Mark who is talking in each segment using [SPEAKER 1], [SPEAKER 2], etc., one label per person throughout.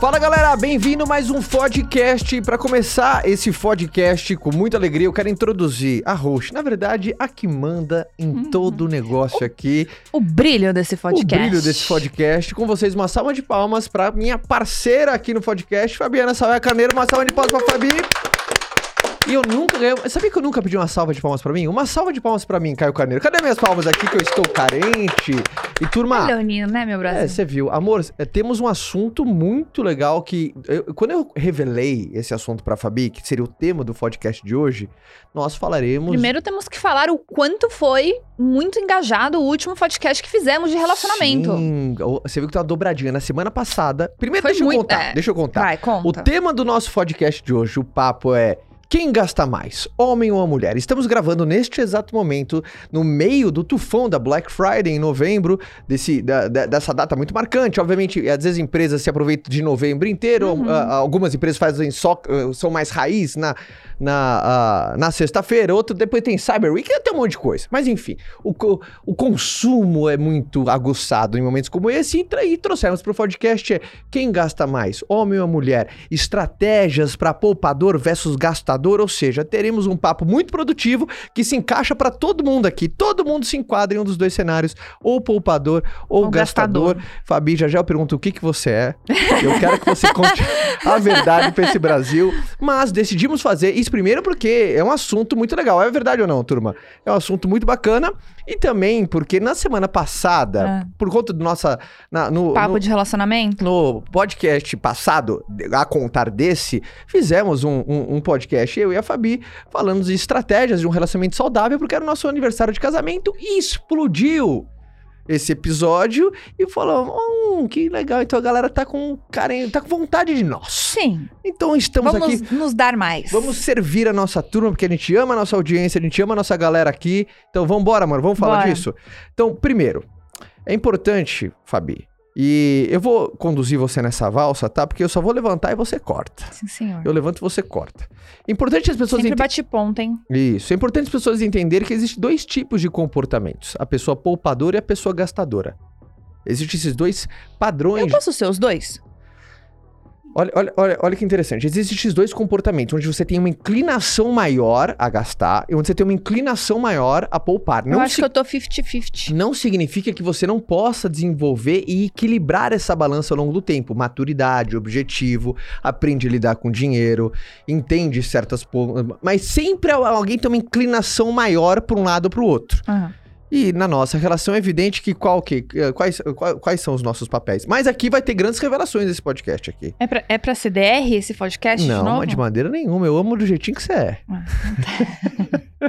[SPEAKER 1] Fala galera, bem-vindo a mais um podcast. Para começar esse podcast com muita alegria, eu quero introduzir a host, na verdade, a que manda em todo o negócio aqui,
[SPEAKER 2] O brilho desse
[SPEAKER 1] o
[SPEAKER 2] podcast.
[SPEAKER 1] brilho desse podcast. Com vocês, uma salva de palmas para minha parceira aqui no podcast, Fabiana Salve Carneiro. Uma salva de palmas para Fabi. E eu nunca ganhei. Sabia que eu nunca pedi uma salva de palmas pra mim? Uma salva de palmas pra mim, Caio Carneiro. Cadê minhas palmas aqui que eu estou carente? E turma,
[SPEAKER 2] Leonino, né, meu
[SPEAKER 1] é,
[SPEAKER 2] Brasil?
[SPEAKER 1] você viu. Amor, é, temos um assunto muito legal que. eu- quando eu revelei esse assunto pra Fabi, que seria o tema do podcast de hoje, nós falaremos.
[SPEAKER 2] Primeiro temos que falar o quanto foi muito engajado o último podcast que fizemos de relacionamento.
[SPEAKER 1] Sim, você viu que tem uma dobradinha. Na semana passada. Primeiro,
[SPEAKER 2] Foi
[SPEAKER 1] deixa
[SPEAKER 2] muito-
[SPEAKER 1] eu contar.
[SPEAKER 2] é.
[SPEAKER 1] Deixa eu contar.
[SPEAKER 2] Vai, conta.
[SPEAKER 1] O tema do nosso podcast de hoje, o papo é. Quem gasta mais, homem ou mulher? Estamos gravando neste exato momento, no meio do tufão da Black Friday em novembro, desse, da- da- dessa data muito marcante. Obviamente, às vezes empresas se aproveitam de novembro inteiro,
[SPEAKER 2] Uhum.
[SPEAKER 1] algumas empresas fazem só, ah, são mais raiz na, na, na sexta-feira, outro depois tem Cyber Week, tem um monte de coisa. Mas enfim, o, o consumo é muito aguçado em momentos como esse e, tra- e trouxemos para o podcast é quem gasta mais, homem ou mulher? Estratégias para poupador versus gastador, ou seja, teremos um papo muito produtivo que se encaixa para todo mundo aqui. Todo mundo se enquadra em um dos dois cenários, ou poupador ou,
[SPEAKER 2] Ou
[SPEAKER 1] gastador.
[SPEAKER 2] gastador.
[SPEAKER 1] Fabi, já já eu pergunto o que que você é. Eu quero que você conte a verdade para esse Brasil, mas decidimos fazer isso primeiro porque é um assunto muito legal. É verdade ou não, turma? É um assunto muito bacana e também porque na semana passada,
[SPEAKER 2] Ah.
[SPEAKER 1] por conta do nossa na- no,
[SPEAKER 2] Papo
[SPEAKER 1] no-
[SPEAKER 2] de relacionamento?
[SPEAKER 1] no podcast passado, a contar desse, fizemos um, um- um podcast, eu e a Fabi, falando de estratégias de um relacionamento saudável, porque era o nosso aniversário de casamento e explodiu esse episódio e falou: hum, que legal, então a galera tá com carinho, tá com vontade de nós.
[SPEAKER 2] Sim.
[SPEAKER 1] Então estamos
[SPEAKER 2] Vamos
[SPEAKER 1] aqui.
[SPEAKER 2] nos dar mais.
[SPEAKER 1] Vamos servir a nossa turma, porque a gente ama a nossa audiência, a gente ama a nossa galera aqui. Então vamos embora, mano, vamos falar
[SPEAKER 2] Bora.
[SPEAKER 1] disso. Então, primeiro, é importante, Fabi, e eu vou conduzir você nessa valsa, tá? Porque eu só vou levantar e você corta.
[SPEAKER 2] Sim, senhor.
[SPEAKER 1] Eu levanto e você corta. Importante as pessoas
[SPEAKER 2] Sempre bate ponto, hein?
[SPEAKER 1] Isso. É importante as pessoas entenderem que existem dois tipos de comportamentos: a pessoa poupadora e a pessoa gastadora. Existem esses dois padrões.
[SPEAKER 2] Eu posso ser os dois?
[SPEAKER 1] Olha, olha, olha, olha que interessante. Existem esses dois comportamentos, onde você tem uma inclinação maior a gastar e onde você tem uma inclinação maior a poupar.
[SPEAKER 2] eu
[SPEAKER 1] Não,
[SPEAKER 2] acho
[SPEAKER 1] si-
[SPEAKER 2] que eu tô 50-50.
[SPEAKER 1] não significa que você não possa desenvolver e equilibrar essa balança ao longo do tempo. Maturidade, objetivo, aprende a lidar com dinheiro, entende certas... Mas sempre alguém tem uma inclinação maior para um lado ou para o outro.
[SPEAKER 2] Aham.
[SPEAKER 1] E na nossa relação é evidente que, qual, que eh, quais, quais são os nossos papéis. Mas aqui vai ter grandes revelações nesse podcast aqui.
[SPEAKER 2] É, pra, é pra CDR esse podcast de
[SPEAKER 1] Não, mas de maneira nenhuma. Eu amo do jeitinho que você é.
[SPEAKER 2] Ah,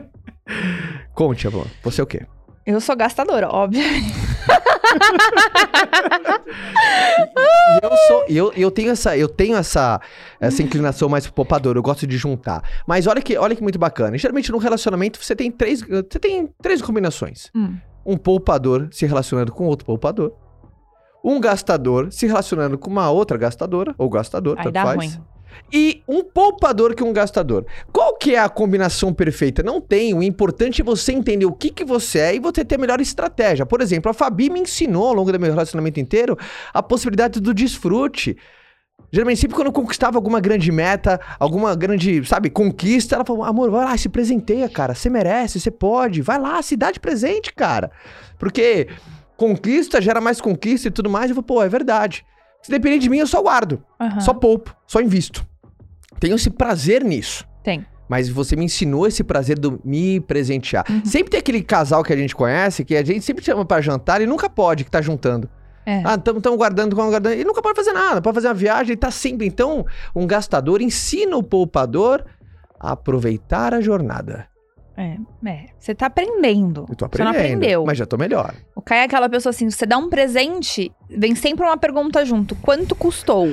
[SPEAKER 1] Conte, amor. Você é o quê?
[SPEAKER 2] Eu sou gastadora, óbvio.
[SPEAKER 1] Eu sou, eu, eu tenho essa, eu tenho essa, essa inclinação mais pro poupador. Eu gosto de juntar. Mas olha que, olha que muito bacana. Geralmente no relacionamento você tem três, você tem três combinações.
[SPEAKER 2] Hum.
[SPEAKER 1] Um poupador se relacionando com outro poupador. Um gastador se relacionando com uma outra gastadora ou gastador,
[SPEAKER 2] Aí
[SPEAKER 1] tanto
[SPEAKER 2] dá
[SPEAKER 1] faz.
[SPEAKER 2] ruim.
[SPEAKER 1] E um poupador que um gastador. Qual que é a combinação perfeita? Não tem. O importante é você entender o que, que você é e você ter a melhor estratégia. Por exemplo, a Fabi me ensinou ao longo do meu relacionamento inteiro a possibilidade do desfrute. Geralmente, sempre quando eu conquistava alguma grande meta, alguma grande, sabe, conquista, ela falou, amor, vai lá, se presenteia, cara. Você merece, você pode. Vai lá, se dá de presente, cara. Porque conquista gera mais conquista e tudo mais. Eu falei, pô, é verdade. Se depender de mim, eu só guardo.
[SPEAKER 2] Aham.
[SPEAKER 1] Só poupo, só invisto. Tenho esse prazer nisso.
[SPEAKER 2] Tem.
[SPEAKER 1] Mas você me ensinou esse prazer do me presentear.
[SPEAKER 2] Uhum.
[SPEAKER 1] Sempre tem aquele casal que a gente conhece, que a gente sempre chama pra jantar e nunca pode, que tá juntando.
[SPEAKER 2] É.
[SPEAKER 1] Ah, estamos guardando, tamo guardando. E nunca pode fazer nada, pode fazer uma viagem, ele tá sempre. Então, um gastador ensina o poupador a aproveitar a jornada.
[SPEAKER 2] É, é. Você tá aprendendo.
[SPEAKER 1] Eu tô
[SPEAKER 2] Você não
[SPEAKER 1] aprendendo,
[SPEAKER 2] aprendeu.
[SPEAKER 1] mas já tô melhor.
[SPEAKER 2] O Caio é aquela pessoa assim, você dá um presente, vem sempre uma pergunta junto. Quanto custou?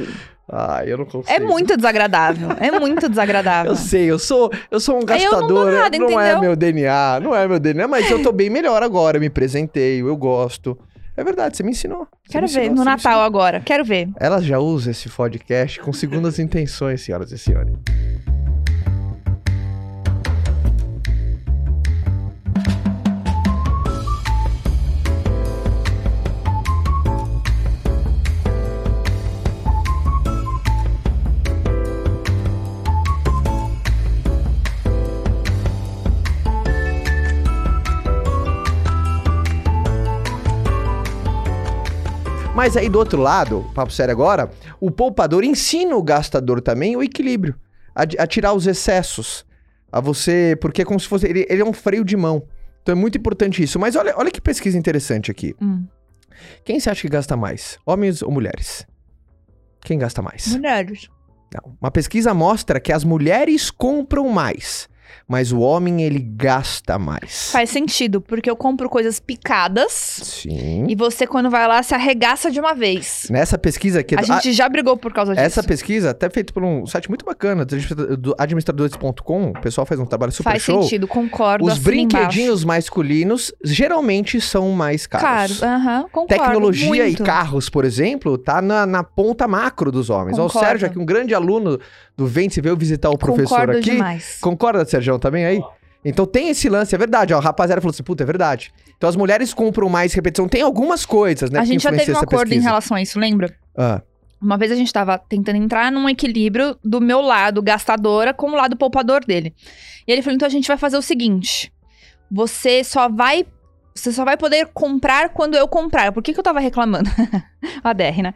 [SPEAKER 1] Ah, eu não consigo.
[SPEAKER 2] É muito desagradável. É muito desagradável.
[SPEAKER 1] Eu sei, eu sou, eu sou um
[SPEAKER 2] Aí eu não
[SPEAKER 1] gastador.
[SPEAKER 2] nada,
[SPEAKER 1] não é meu DNA, não é meu DNA, mas eu tô bem melhor agora, eu me presenteio, eu gosto. É verdade, você me ensinou. Você
[SPEAKER 2] Quero
[SPEAKER 1] me
[SPEAKER 2] ver,
[SPEAKER 1] ensinou,
[SPEAKER 2] no Natal
[SPEAKER 1] ensinou.
[SPEAKER 2] agora. Quero ver.
[SPEAKER 1] Ela já usa esse podcast com segundas intenções, senhoras e senhores. Mas aí do outro lado, papo sério agora, o poupador ensina o gastador também o equilíbrio, a, a tirar os excessos, a você, porque é como se fosse, ele, ele é um freio de mão. Então é muito importante isso. Mas olha, olha que pesquisa interessante aqui.
[SPEAKER 2] Hum.
[SPEAKER 1] Quem você acha que gasta mais? Homens ou mulheres? Quem gasta mais?
[SPEAKER 2] Mulheres.
[SPEAKER 1] Não. Uma pesquisa mostra que as mulheres compram mais, mas o homem ele gasta mais.
[SPEAKER 2] Faz sentido, porque eu compro coisas picadas
[SPEAKER 1] Sim.
[SPEAKER 2] e você, quando vai lá, se arregaça de uma vez.
[SPEAKER 1] Nessa pesquisa que
[SPEAKER 2] A gente já brigou por causa disso.
[SPEAKER 1] essa pesquisa até feita por um site muito bacana do administra- do administradores.com, o pessoal faz um trabalho super
[SPEAKER 2] Faz
[SPEAKER 1] show.
[SPEAKER 2] sentido, concordo.
[SPEAKER 1] Os
[SPEAKER 2] embaixo.
[SPEAKER 1] brinquedinhos masculinos geralmente são mais caros.
[SPEAKER 2] Caro, aham, concordo.
[SPEAKER 1] Tecnologia
[SPEAKER 2] muito.
[SPEAKER 1] e carros, por exemplo, tá na, na ponta macro dos homens. Ó, o
[SPEAKER 2] Concordo.
[SPEAKER 1] Sérgio, aqui, um grande aluno do Vence, veio visitar o professor
[SPEAKER 2] Concordo
[SPEAKER 1] aqui.
[SPEAKER 2] demais.
[SPEAKER 1] Concorda, Sérgio, também aí? Então tem esse lance, é verdade. Ó, a rapaziada falou assim, puta, é verdade. Então as mulheres compram mais repetição. Tem algumas coisas, né?
[SPEAKER 2] a
[SPEAKER 1] que
[SPEAKER 2] gente já teve um acordo em
[SPEAKER 1] pesquisa.
[SPEAKER 2] relação a isso, lembra?
[SPEAKER 1] Ah,
[SPEAKER 2] Uma vez a gente tava tentando entrar num equilíbrio do meu lado gastadora com o lado poupador dele. E ele falou: então a gente vai fazer o seguinte: você só vai. Você só vai poder comprar quando eu comprar. Por que, que eu tava reclamando? a DR, né?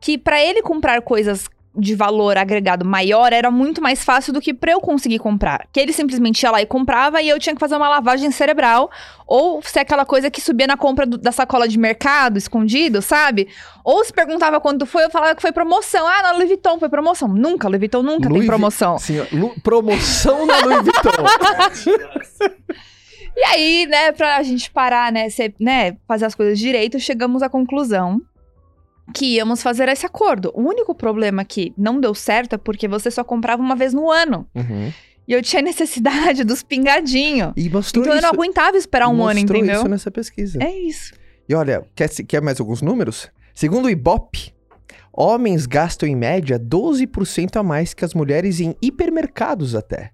[SPEAKER 2] Que pra ele comprar coisas de valor agregado maior era muito mais fácil do que pra eu conseguir comprar. Que ele simplesmente ia lá e comprava e eu tinha que fazer uma lavagem cerebral. Ou ser aquela coisa que subia na compra do- da sacola de mercado, escondido, sabe? Ou se perguntava quando foi, eu falava que foi promoção. Ah, na Louis Vuitton foi promoção. Nunca, Louis Vuitton nunca
[SPEAKER 1] Louis
[SPEAKER 2] tem
[SPEAKER 1] Vi-
[SPEAKER 2] promoção.
[SPEAKER 1] sim, Lu- promoção na Louis Vuitton.
[SPEAKER 2] E aí, né, pra gente parar, né, ser- né, fazer as coisas direito, chegamos à conclusão que íamos fazer esse acordo. O único problema que não deu certo é porque você só comprava uma vez no ano.
[SPEAKER 1] Uhum.
[SPEAKER 2] E eu tinha necessidade dos pingadinhos.
[SPEAKER 1] E mostrou
[SPEAKER 2] Então eu
[SPEAKER 1] isso.
[SPEAKER 2] não aguentava esperar um ano,
[SPEAKER 1] mostrou
[SPEAKER 2] entendeu?
[SPEAKER 1] isso nessa pesquisa.
[SPEAKER 2] É isso.
[SPEAKER 1] E olha, quer, quer mais alguns números? Segundo o Ibope, homens gastam em média 12% a mais que as mulheres em hipermercados até.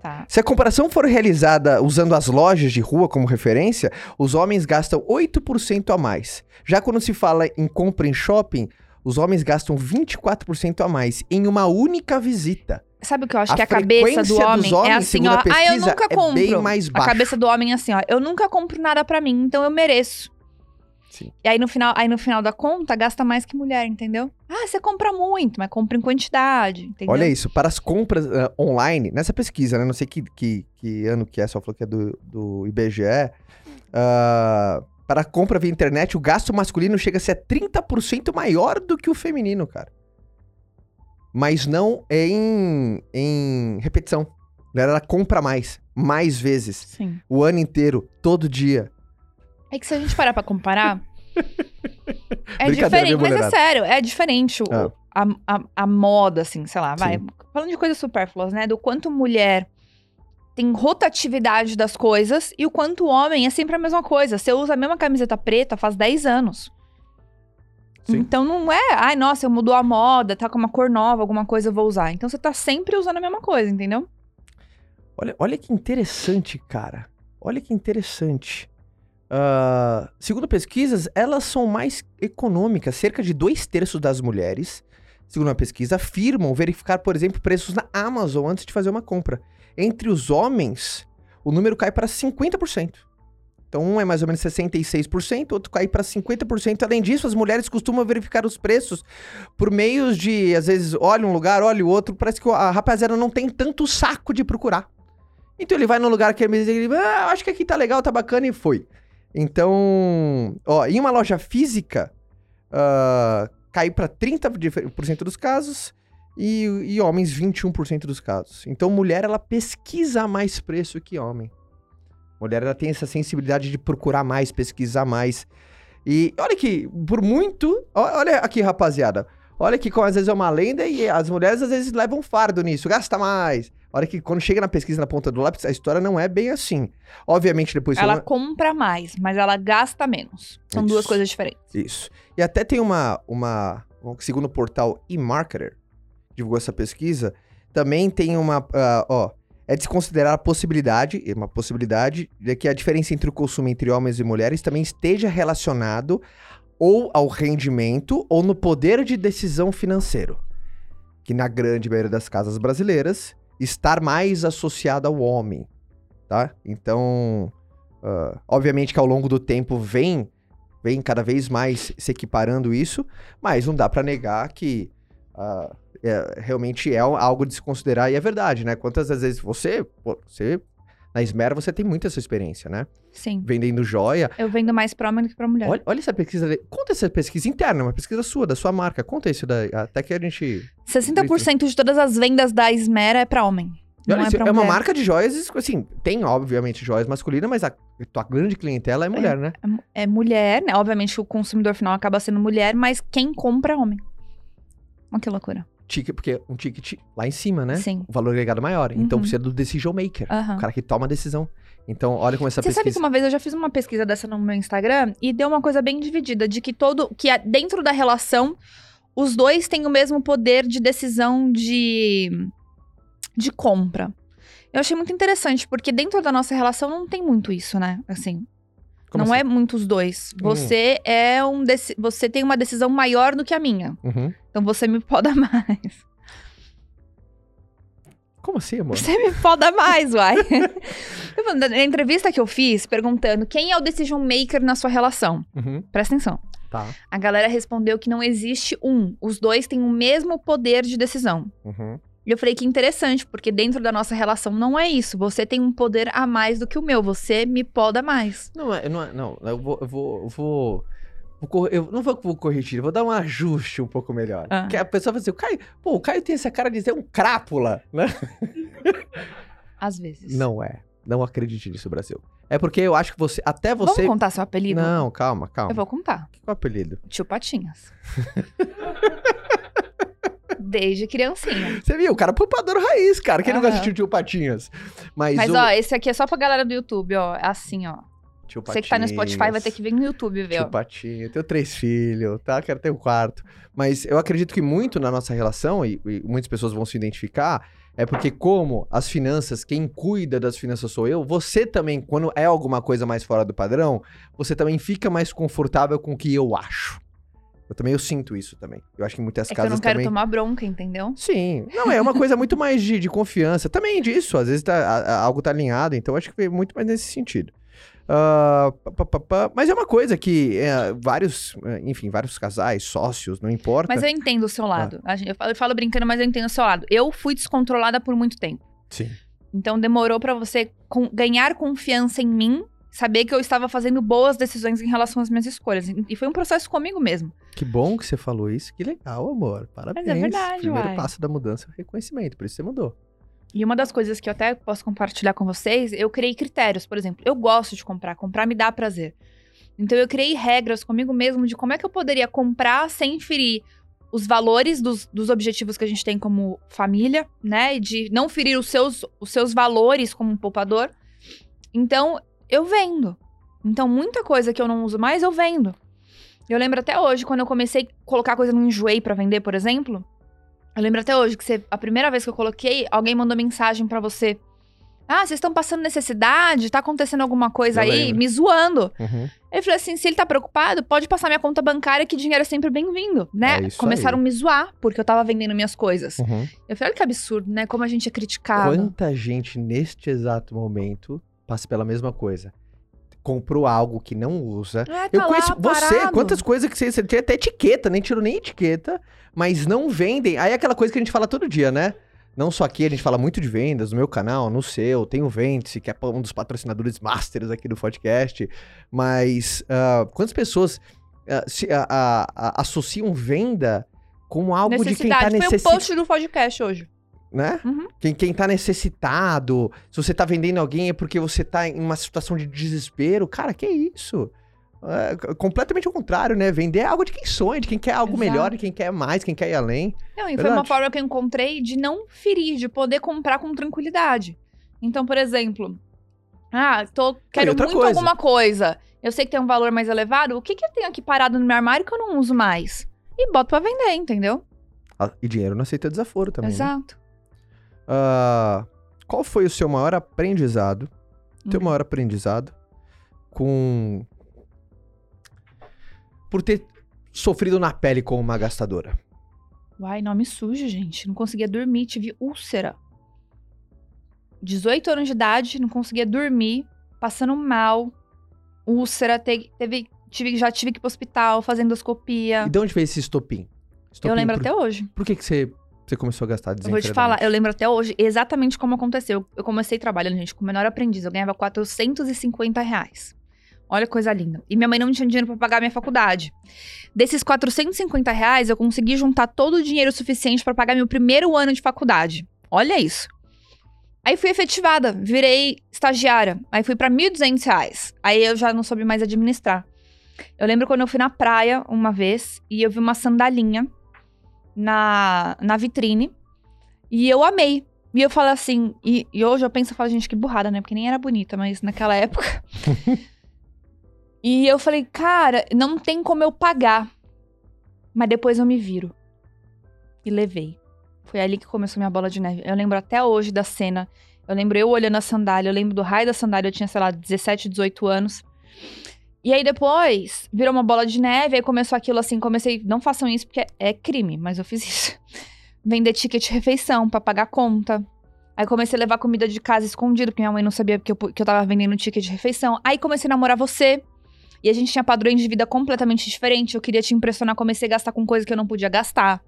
[SPEAKER 2] Tá.
[SPEAKER 1] Se a comparação for realizada usando as lojas de rua como referência, os homens gastam 8% a mais. Já quando se fala em compra em shopping, os homens gastam 24% a mais em uma única visita.
[SPEAKER 2] Sabe o que eu acho
[SPEAKER 1] A
[SPEAKER 2] que a cabeça do homem, é
[SPEAKER 1] homens,
[SPEAKER 2] assim,
[SPEAKER 1] segundo a
[SPEAKER 2] ó. Ah, eu nunca
[SPEAKER 1] é
[SPEAKER 2] compro.
[SPEAKER 1] bem mais
[SPEAKER 2] a cabeça do homem é assim, ó. Eu nunca compro nada pra mim, então eu mereço.
[SPEAKER 1] Sim.
[SPEAKER 2] E aí no final, aí no final da conta, gasta mais que mulher, entendeu? Ah, você compra muito, mas compra em quantidade, entendeu?
[SPEAKER 1] Olha isso, para as compras ah, online, nessa pesquisa, né? Não sei que, que, que ano que é, só falou que é do, do IBGE. ah, para a compra via internet, o gasto masculino chega a ser 30% maior do que o feminino, cara. Mas não em, em repetição. Ela ela compra mais, mais vezes,
[SPEAKER 2] Sim.
[SPEAKER 1] o ano inteiro, todo dia.
[SPEAKER 2] É que se a gente parar pra comparar. É diferente, mas é sério, é diferente o-
[SPEAKER 1] Ah.
[SPEAKER 2] a, a, a moda, assim, sei lá, vai.
[SPEAKER 1] Sim.
[SPEAKER 2] Falando de coisas supérfluas, né? Do quanto mulher tem rotatividade das coisas e o quanto homem é sempre a mesma coisa. Você usa a mesma camiseta preta faz 10 anos.
[SPEAKER 1] Sim.
[SPEAKER 2] Então não é, ai, nossa, eu mudou a moda, tá com uma cor nova, alguma coisa eu vou usar. Então você tá sempre usando a mesma coisa, entendeu?
[SPEAKER 1] Olha, olha que interessante, cara. Olha que interessante. Ah, segundo pesquisas, elas são mais econômicas. Cerca de dois terços das mulheres, segundo uma pesquisa, afirmam verificar, por exemplo, preços na Amazon antes de fazer uma compra. Entre os homens, o número cai para 50%. Então, um é mais ou menos 66%, outro cai para 50%. Além disso, as mulheres costumam verificar os preços por meios de, às vezes, olha um lugar, olha o outro. Parece que a rapaziada não tem tanto saco de procurar. Então ele vai no lugar que ele diz, ah, acho que aqui tá legal, tá bacana e foi. Então, ó, em uma loja física, ah, cai para 30% dos casos e, e homens 21% dos casos. Então mulher ela pesquisa mais preço que homem. Mulher ela tem essa sensibilidade de procurar mais, pesquisar mais. E olha que por muito, olha aqui rapaziada, olha que como às vezes é uma lenda e as mulheres às vezes levam fardo nisso, gasta mais. Olha que quando chega na pesquisa na ponta do lápis, a história não é bem assim. Obviamente depois...
[SPEAKER 2] ela
[SPEAKER 1] uma-
[SPEAKER 2] compra mais, mas ela gasta menos. São duas
[SPEAKER 1] Isso.
[SPEAKER 2] coisas diferentes.
[SPEAKER 1] Isso. E até tem uma, uma, um- segundo o portal eMarketer, divulgou essa pesquisa, também tem uma, ah, ó, é de se considerar a possibilidade, é uma possibilidade, de que a diferença entre o consumo entre homens e mulheres também esteja relacionado ou ao rendimento ou no poder de decisão financeiro, que na grande maioria das casas brasileiras estar mais associado ao homem, tá? Então, ah, obviamente que ao longo do tempo vem vem cada vez mais se equiparando isso, mas não dá pra negar que ah, é, realmente é algo de se considerar e é verdade, né? Quantas vezes você, você na Esmera você tem muita essa experiência, né?
[SPEAKER 2] Sim.
[SPEAKER 1] Vendendo joia.
[SPEAKER 2] Eu vendo mais pra homem do que pra mulher.
[SPEAKER 1] Olha, olha essa pesquisa, conta essa pesquisa interna, uma pesquisa sua, da sua marca, conta isso daí, até que a gente
[SPEAKER 2] 60% de todas as vendas da Esmera é pra homem. Não
[SPEAKER 1] Olha,
[SPEAKER 2] é
[SPEAKER 1] é uma marca de joias, assim, tem obviamente joias masculinas, mas a tua grande clientela é mulher, né?
[SPEAKER 2] É mulher, né? Obviamente o consumidor final acaba sendo mulher, mas quem compra é homem. Olha que loucura.
[SPEAKER 1] Ticket, porque um ticket lá em cima, né?
[SPEAKER 2] Sim.
[SPEAKER 1] O valor agregado maior. Então
[SPEAKER 2] Uhum.
[SPEAKER 1] precisa do decision maker,
[SPEAKER 2] Aham.
[SPEAKER 1] o cara que toma a decisão. Então, olha como essa
[SPEAKER 2] Você sabe que
[SPEAKER 1] pesquisa.
[SPEAKER 2] uma vez eu já fiz uma pesquisa dessa no meu Instagram e deu uma coisa bem dividida, de que todo. que dentro da relação, os dois têm o mesmo poder de decisão de. de compra. Eu achei muito interessante, porque dentro da nossa relação não tem muito isso, né? Assim,
[SPEAKER 1] Como
[SPEAKER 2] não
[SPEAKER 1] assim?
[SPEAKER 2] é muito os dois. Você é um. Você tem uma decisão maior do que a minha.
[SPEAKER 1] Uhum.
[SPEAKER 2] Então você me poda mais.
[SPEAKER 1] Como assim, amor?
[SPEAKER 2] Você me foda mais, uai. Na entrevista que eu fiz, perguntando quem é o decision maker na sua relação.
[SPEAKER 1] Uhum.
[SPEAKER 2] Presta atenção.
[SPEAKER 1] Tá.
[SPEAKER 2] A galera respondeu que não existe um. Os dois têm o mesmo poder de decisão.
[SPEAKER 1] Uhum.
[SPEAKER 2] E eu falei que interessante, porque dentro da nossa relação não é isso. Você tem um poder a mais do que o meu. Você me poda mais.
[SPEAKER 1] Não, é, não, é, não, eu vou, eu vou, eu vou, eu não vou, corrigir, vou dar um ajuste um pouco melhor.
[SPEAKER 2] Ah.
[SPEAKER 1] Que a pessoa vai dizer, o Caio, pô, o Caio tem essa cara de ser um crápula, né?
[SPEAKER 2] Às vezes.
[SPEAKER 1] Não é. Não acredite nisso, Brasil. É porque eu acho que você, até
[SPEAKER 2] Vamos
[SPEAKER 1] você...
[SPEAKER 2] contar seu apelido?
[SPEAKER 1] Não, calma, calma.
[SPEAKER 2] Eu vou contar.
[SPEAKER 1] Que é o apelido?
[SPEAKER 2] Tio Patinhas. Desde criancinha.
[SPEAKER 1] Você viu, o cara é poupador raiz, cara. Quem não gosta de tio Patinhas? Mas,
[SPEAKER 2] Mas,
[SPEAKER 1] o...
[SPEAKER 2] ó, esse aqui é só pra galera do YouTube, ó. É assim, ó.
[SPEAKER 1] Tio
[SPEAKER 2] Você que tá no Spotify vai ter que vir no YouTube ver,
[SPEAKER 1] Tio
[SPEAKER 2] ó.
[SPEAKER 1] Patinho, eu tenho três filhos, tá? Quero ter um quarto. Mas eu acredito que muito na nossa relação, e, e muitas pessoas vão se identificar, é porque como as finanças, quem cuida das finanças sou eu, você também, quando é alguma coisa mais fora do padrão, você também fica mais confortável com o que eu acho. Eu também eu sinto isso também. Eu acho que em muitas
[SPEAKER 2] É que eu
[SPEAKER 1] casas
[SPEAKER 2] não quero
[SPEAKER 1] também...
[SPEAKER 2] tomar bronca, entendeu?
[SPEAKER 1] Sim, não, é uma coisa muito mais de, de confiança. Também disso, às vezes tá, a- a- algo tá alinhado, então acho que é muito mais nesse sentido. Ah, pá. mas é uma coisa que é, vários, é, enfim, vários casais, sócios, não importa.
[SPEAKER 2] Mas eu entendo o seu
[SPEAKER 1] Ah.
[SPEAKER 2] lado. A gente- Eu falo, eu falo brincando, mas eu entendo o seu lado. Eu fui descontrolada por muito tempo.
[SPEAKER 1] Sim.
[SPEAKER 2] Então demorou pra você ganhar confiança em mim, saber que eu estava fazendo boas decisões em relação às minhas escolhas. E foi um processo comigo mesmo.
[SPEAKER 1] Que bom que você falou isso, que legal, amor. Parabéns.
[SPEAKER 2] verdade,
[SPEAKER 1] Primeiro
[SPEAKER 2] uai.
[SPEAKER 1] passo da mudança é o reconhecimento, por isso você mudou.
[SPEAKER 2] E uma das coisas que eu até posso compartilhar com vocês, eu criei critérios. Por exemplo, eu gosto de comprar, comprar me dá prazer. Então eu criei regras comigo mesmo de como é que eu poderia comprar sem ferir os valores dos, dos objetivos que a gente tem como família, né? E de não ferir os seus, os seus valores como um poupador. Então, eu vendo. Então, muita coisa que eu não uso mais, eu vendo. Eu lembro até hoje, quando eu comecei a colocar coisa no Enjoei pra vender, por exemplo. Eu lembro até hoje que você, a primeira vez que eu coloquei, alguém mandou mensagem pra você. Ah, vocês estão passando necessidade? Tá acontecendo alguma coisa
[SPEAKER 1] Eu
[SPEAKER 2] aí?
[SPEAKER 1] lembro.
[SPEAKER 2] Me zoando.
[SPEAKER 1] Uhum.
[SPEAKER 2] Eu falei assim: se ele tá preocupado, pode passar minha conta bancária, que dinheiro é sempre bem-vindo, né?
[SPEAKER 1] É
[SPEAKER 2] Começaram
[SPEAKER 1] aí.
[SPEAKER 2] a me zoar, porque eu tava vendendo minhas coisas.
[SPEAKER 1] Uhum.
[SPEAKER 2] Eu falei: olha que absurdo, né? Como a gente é criticado.
[SPEAKER 1] Quanta gente neste exato momento passa pela mesma coisa? Comprou algo que não usa,
[SPEAKER 2] É, tá
[SPEAKER 1] Eu
[SPEAKER 2] lá
[SPEAKER 1] conheço você,
[SPEAKER 2] parado.
[SPEAKER 1] quantas coisas que você, você tinha até etiqueta, nem tirou nem etiqueta, mas não vendem. Aí é aquela coisa que a gente fala todo dia, né? Não só aqui, a gente fala muito de vendas, no meu canal, no seu, tem o Ventice, que é um dos patrocinadores masters aqui do podcast. Mas ah, quantas pessoas ah, se, ah, associam venda com algo de quem tá
[SPEAKER 2] Necessidade. Foi o
[SPEAKER 1] necessitado,
[SPEAKER 2] post do podcast hoje.
[SPEAKER 1] Né?
[SPEAKER 2] Uhum.
[SPEAKER 1] Quem, quem tá necessitado, se você tá vendendo alguém é porque você tá em uma situação de desespero. Cara, que isso? É, completamente ao contrário, né? Vender é algo de quem sonha, de quem quer algo
[SPEAKER 2] Exato.
[SPEAKER 1] melhor, de quem quer mais, quem quer ir além.
[SPEAKER 2] Não, e foi uma forma que eu encontrei de não ferir, de poder comprar com tranquilidade. Então, por exemplo, ah, tô, quero muito
[SPEAKER 1] coisa.
[SPEAKER 2] alguma coisa. Eu sei que tem um valor mais elevado. O que, que eu tenho aqui parado no meu armário que eu não uso mais? E boto pra vender, entendeu?
[SPEAKER 1] Ah, E dinheiro não aceita desaforo também. né? Ah, qual foi o seu maior aprendizado? Teu
[SPEAKER 2] Hum.
[SPEAKER 1] maior aprendizado com. Por ter sofrido na pele como uma gastadora.
[SPEAKER 2] Uai, nome sujo, gente. Não conseguia dormir, tive úlcera. 18 anos de idade, não conseguia dormir, passando mal. Úlcera, te- teve tive, já tive que ir pro hospital, fazer endoscopia.
[SPEAKER 1] E de onde veio esse estopim?
[SPEAKER 2] Eu
[SPEAKER 1] Estopim
[SPEAKER 2] lembro
[SPEAKER 1] por...
[SPEAKER 2] até hoje.
[SPEAKER 1] Por que, que você, você começou a gastar
[SPEAKER 2] Eu vou te
[SPEAKER 1] desenfreadamente?
[SPEAKER 2] falar, eu lembro até hoje exatamente como aconteceu. Eu comecei trabalhando, gente, como menor aprendiz. Eu ganhava 450 reais. Olha que coisa linda. E minha mãe não tinha dinheiro pra pagar a minha faculdade. Desses 450 reais, eu consegui juntar todo o dinheiro suficiente pra pagar meu primeiro ano de faculdade. Olha isso. Aí fui efetivada, virei estagiária. Aí fui pra 1.200 reais. Aí eu já não soube mais administrar. Eu lembro quando eu fui na praia uma vez e eu vi uma sandalinha na, na vitrine. E eu amei. E eu falei assim, e, e hoje eu penso, eu falo, gente, que burrada, né? Porque nem era bonita, mas naquela época. e eu falei, cara, não tem como eu pagar. Mas depois eu me viro. E levei. Foi ali que começou minha bola de neve. Eu lembro até hoje da cena. Eu lembro eu olhando a sandália. Eu lembro do raio da sandália. Eu tinha, sei lá, 17, 18 anos. E aí depois virou uma bola de neve. Aí começou aquilo assim. Comecei, não façam isso porque é crime, mas eu fiz isso. Vender ticket de refeição pra pagar conta. Aí comecei a levar comida de casa escondido, porque minha mãe não sabia que eu, que eu tava vendendo ticket de refeição. Aí comecei a namorar você. E a gente tinha padrões de vida completamente diferentes. Eu queria te impressionar, comecei a gastar com coisa que eu não podia gastar.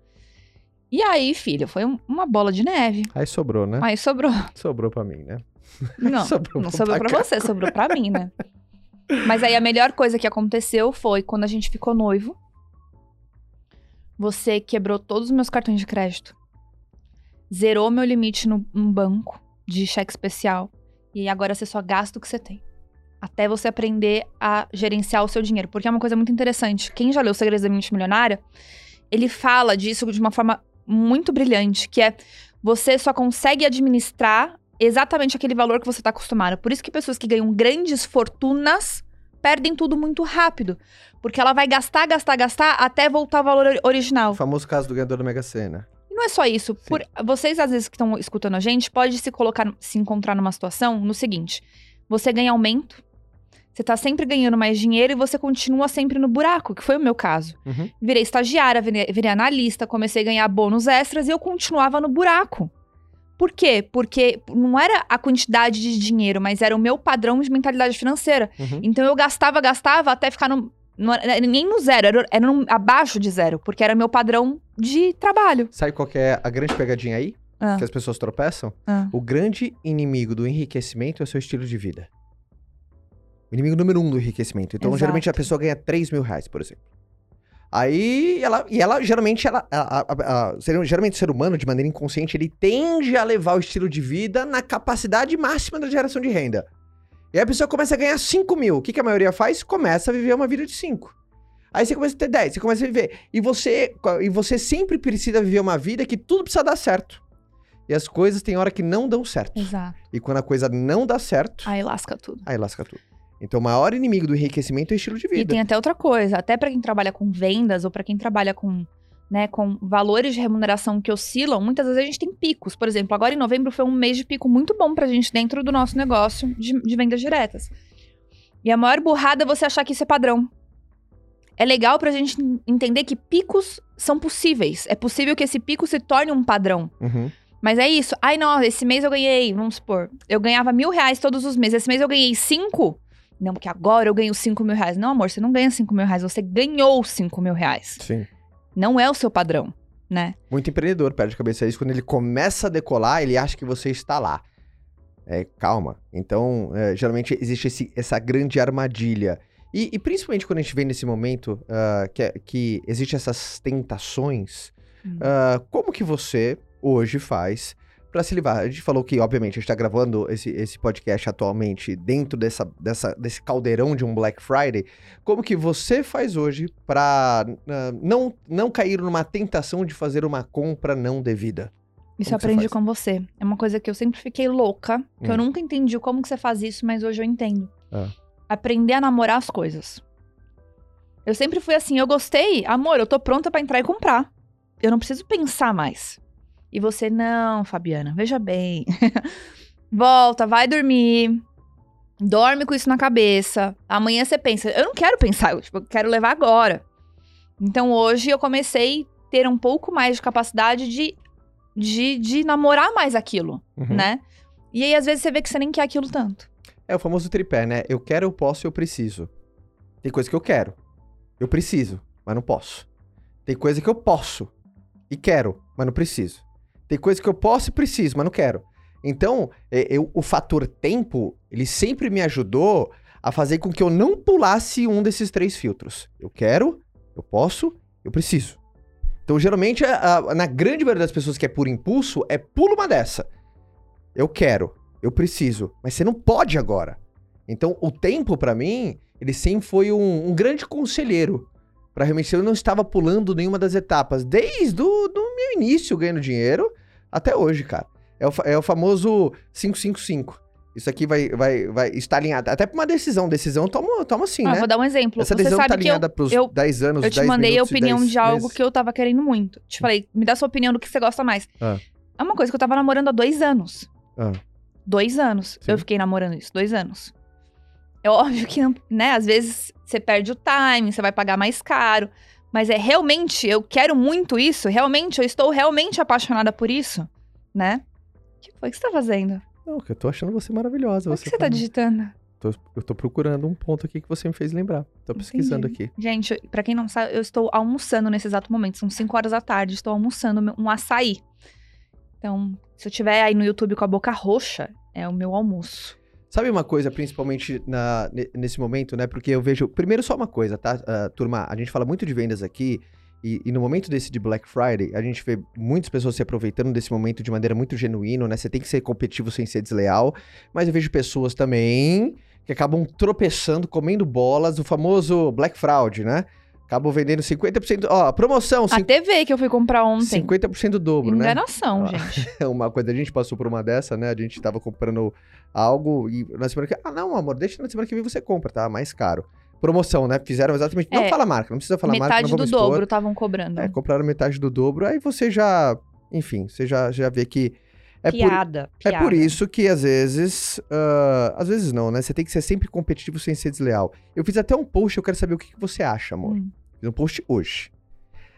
[SPEAKER 2] E aí, filho, foi um- uma bola de neve.
[SPEAKER 1] Aí sobrou, né?
[SPEAKER 2] Aí sobrou.
[SPEAKER 1] Sobrou pra mim, né?
[SPEAKER 2] Não,
[SPEAKER 1] Sobrou
[SPEAKER 2] não sobrou pra você, sobrou pra mim, né? Mas aí a melhor coisa que aconteceu foi quando a gente ficou noivo. Você quebrou todos os meus cartões de crédito. Zerou meu limite no, banco de cheque especial. E agora você só gasta o que você tem. Até você aprender a gerenciar o seu dinheiro. Porque é uma coisa muito interessante. Quem já leu Segredos da Mente Milionária, ele fala disso de uma forma muito brilhante, que é você só consegue administrar exatamente aquele valor que você está acostumado. Por isso que pessoas que ganham grandes fortunas perdem tudo muito rápido. Porque ela vai gastar, gastar, gastar até voltar ao valor ori- original.
[SPEAKER 1] O famoso caso do ganhador da Mega Sena.
[SPEAKER 2] E não é só isso. Por, vocês, às vezes, que estão escutando a gente, pode se colocar, se encontrar numa situação no seguinte: você ganha aumento, você tá sempre ganhando mais dinheiro e você continua sempre no buraco, que foi o meu caso.
[SPEAKER 1] Uhum.
[SPEAKER 2] Virei estagiária, virei, virei analista, comecei a ganhar bônus extras e eu continuava no buraco. Por quê? Porque não era a quantidade de dinheiro, mas era o meu padrão de mentalidade financeira.
[SPEAKER 1] Uhum.
[SPEAKER 2] Então eu gastava, gastava até ficar no. era nem no zero, era, era no- abaixo de zero, porque era meu padrão de trabalho.
[SPEAKER 1] Sabe qual é a grande pegadinha aí?
[SPEAKER 2] Ah.
[SPEAKER 1] Que as pessoas tropeçam?
[SPEAKER 2] Ah.
[SPEAKER 1] O grande inimigo do enriquecimento é o seu estilo de vida. O inimigo número um do enriquecimento. Então,
[SPEAKER 2] Exato.
[SPEAKER 1] geralmente, a pessoa ganha 3 mil reais, por exemplo. Aí, ela, e ela, geralmente, ela, a- a- a- geralmente, o ser humano, de maneira inconsciente, ele tende a levar o estilo de vida na capacidade máxima da geração de renda. E aí a pessoa começa a ganhar 5 mil. O que, que a maioria faz? Começa a viver uma vida de 5. Aí você começa a ter 10, você começa a viver. E você, e você sempre precisa viver uma vida que tudo precisa dar certo. E as coisas tem hora que não dão certo.
[SPEAKER 2] Exato.
[SPEAKER 1] E quando a coisa não dá certo,
[SPEAKER 2] Aí lasca tudo.
[SPEAKER 1] aí lasca tudo. Então, o maior inimigo do enriquecimento é o estilo de
[SPEAKER 2] E
[SPEAKER 1] vida.
[SPEAKER 2] tem até outra coisa, até pra quem trabalha com vendas ou pra quem trabalha com, né, com valores de remuneração que oscilam, muitas vezes a gente tem picos. Por exemplo, agora em novembro foi um mês de pico muito bom pra gente dentro do nosso negócio de, de vendas diretas. E a maior burrada é você achar que isso é padrão. É legal pra gente entender que picos são possíveis. É possível que esse pico se torne um padrão.
[SPEAKER 1] Uhum.
[SPEAKER 2] Mas é isso. Ai, não, esse mês eu ganhei, vamos supor, eu ganhava mil reais todos os meses. Esse mês eu ganhei cinco. Não, porque agora eu ganho cinco mil reais. Não, amor, você não ganha cinco mil reais, você ganhou cinco mil reais.
[SPEAKER 1] Sim.
[SPEAKER 2] Não é o seu padrão, né?
[SPEAKER 1] Muito empreendedor perde a cabeça isso. Quando ele começa a decolar, ele acha que você está lá. É, calma. Então, é, geralmente existe esse- essa grande armadilha. E, e principalmente quando a gente vê nesse momento ah, que, é- que existem essas tentações,
[SPEAKER 2] Hum.
[SPEAKER 1] ah, como que você hoje faz para se livrar? A gente falou que, obviamente, a gente está gravando esse, esse podcast atualmente dentro dessa, dessa, desse caldeirão de um Black Friday. Como que você faz hoje para não, não cair numa tentação de fazer uma compra não devida?
[SPEAKER 2] Isso eu
[SPEAKER 1] você
[SPEAKER 2] aprendi
[SPEAKER 1] faz?
[SPEAKER 2] com você. É uma coisa que eu sempre fiquei louca, que eu
[SPEAKER 1] Hum.
[SPEAKER 2] nunca entendi como que você faz isso, mas hoje eu entendo.
[SPEAKER 1] Ah.
[SPEAKER 2] Aprender a namorar as coisas. Eu sempre fui assim, eu gostei, amor, eu tô pronta pra entrar e comprar. Eu não preciso pensar mais. E você, não, Fabiana, veja bem. Volta, vai dormir. Dorme com isso na cabeça. Amanhã você pensa, eu não quero pensar, eu, tipo, eu quero levar agora. Então hoje eu comecei a ter um pouco mais de capacidade de, de, de namorar mais aquilo,
[SPEAKER 1] Uhum.
[SPEAKER 2] né? E aí às vezes você vê que você nem quer aquilo tanto.
[SPEAKER 1] É o famoso tripé, né? Eu quero, eu posso, eu preciso. Tem coisa que eu quero. Eu preciso, mas não posso. Tem coisa que eu posso e quero, mas não preciso. Tem coisa que eu posso e preciso, mas não quero. Então, é, eu, o fator tempo, ele sempre me ajudou a fazer com que eu não pulasse um desses três filtros. Eu quero, eu posso, eu preciso. Então, geralmente, a- a- na grande maioria das pessoas que é por impulso, é pula uma dessa. Eu quero, eu preciso, mas você não pode agora. Então, o tempo, pra mim, ele sempre foi um, um grande conselheiro. Pra realmente, eu não estava pulando nenhuma das etapas, desde o do meu início ganhando dinheiro até hoje, cara. É o, é o famoso 555. Isso aqui vai, vai, vai estar alinhado. Até pra uma decisão. Decisão toma, toma sim,
[SPEAKER 2] Ah,
[SPEAKER 1] né?
[SPEAKER 2] vou dar um exemplo.
[SPEAKER 1] Essa
[SPEAKER 2] Você
[SPEAKER 1] decisão tá
[SPEAKER 2] sabe eu,
[SPEAKER 1] alinhada pros
[SPEAKER 2] eu-
[SPEAKER 1] 10 anos,
[SPEAKER 2] eu te
[SPEAKER 1] 10
[SPEAKER 2] mandei a opinião
[SPEAKER 1] 10
[SPEAKER 2] de algo
[SPEAKER 1] meses.
[SPEAKER 2] que eu tava querendo muito. Te falei, me dá sua opinião do que você gosta mais.
[SPEAKER 1] Ah.
[SPEAKER 2] É uma coisa que eu tava namorando há dois anos.
[SPEAKER 1] Ah.
[SPEAKER 2] Dois anos.
[SPEAKER 1] Sim.
[SPEAKER 2] Eu fiquei namorando isso, dois anos. É óbvio que, não- né, às vezes você perde o time, você vai pagar mais caro. Mas é realmente, eu quero muito isso, realmente, eu estou realmente apaixonada por isso, né? O que foi que você tá fazendo?
[SPEAKER 1] Não, que eu tô achando você maravilhosa.
[SPEAKER 2] O que você tá
[SPEAKER 1] falando.
[SPEAKER 2] digitando?
[SPEAKER 1] Tô- eu tô procurando um ponto aqui que você me fez lembrar. Tô pesquisando
[SPEAKER 2] Entendi.
[SPEAKER 1] aqui.
[SPEAKER 2] Gente, pra quem não sabe, eu estou almoçando nesse exato momento. São 5 horas da tarde, estou almoçando um açaí. Então, se eu tiver aí no YouTube com a boca roxa, é o meu almoço.
[SPEAKER 1] Sabe uma coisa, principalmente na, ne- nesse momento, né? Porque eu vejo. Primeiro, só uma coisa, tá? Ah, turma, a gente fala muito de vendas aqui. E, e no momento desse de Black Friday, a gente vê muitas pessoas se aproveitando desse momento de maneira muito genuína, né? Você tem que ser competitivo sem ser desleal. Mas eu vejo pessoas também que acabam tropeçando, comendo bolas, o famoso Black Fraud, né? Acabam vendendo 50%. Ó, promoção,
[SPEAKER 2] A TV que eu fui comprar ontem.
[SPEAKER 1] 50% do dobro, né?
[SPEAKER 2] Enganação, gente.
[SPEAKER 1] uma coisa, a gente passou por uma dessa, né? A gente tava comprando algo e na semana que Ah, não, amor, deixa na semana que vem você compra, tá? Mais caro. Promoção, né? Fizeram exatamente. Não
[SPEAKER 2] É,
[SPEAKER 1] fala marca, não precisa falar marca,
[SPEAKER 2] Metade
[SPEAKER 1] não
[SPEAKER 2] do
[SPEAKER 1] expor.
[SPEAKER 2] dobro estavam cobrando.
[SPEAKER 1] É, compraram metade do dobro, aí você já. Enfim, você já, já vê que. É por,
[SPEAKER 2] piada,
[SPEAKER 1] é
[SPEAKER 2] piada.
[SPEAKER 1] por isso que às vezes. ah, às vezes não, né? Você tem que ser sempre competitivo sem ser desleal. Eu fiz até um post, eu quero saber o que, que você acha, amor.
[SPEAKER 2] Hum.
[SPEAKER 1] Fiz um post hoje.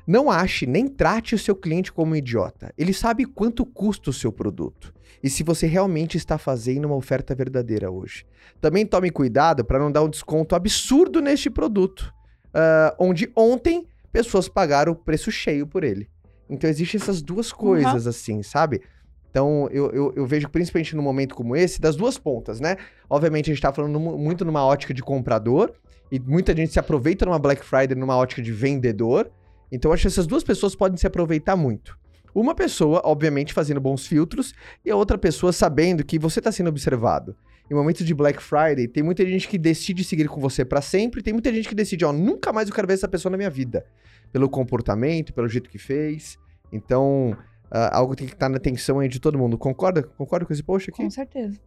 [SPEAKER 1] Não ache nem trate o seu cliente como um idiota. Ele sabe quanto custa o seu produto e se você realmente está fazendo uma oferta verdadeira hoje. Também tome cuidado para não dar um desconto absurdo neste produto, ah, onde ontem pessoas pagaram o preço cheio por ele. Então existem essas duas coisas assim, sabe? Então, eu, eu, eu vejo principalmente num momento como esse, das duas pontas, né? Obviamente, a gente tá falando mu- muito numa ótica de comprador, e muita gente se aproveita numa Black Friday numa ótica de vendedor. Então, acho que essas duas pessoas podem se aproveitar muito. Uma pessoa, obviamente, fazendo bons filtros, e a outra pessoa sabendo que você está sendo observado. Em momentos de Black Friday, tem muita gente que decide seguir com você para sempre, tem muita gente que decide, ó, nunca mais eu quero ver essa pessoa na minha vida. Pelo comportamento, pelo jeito que fez. Então, ah, algo tem que estar na atenção aí de todo mundo. Concorda? Concorda com esse post aqui?
[SPEAKER 2] Com certeza.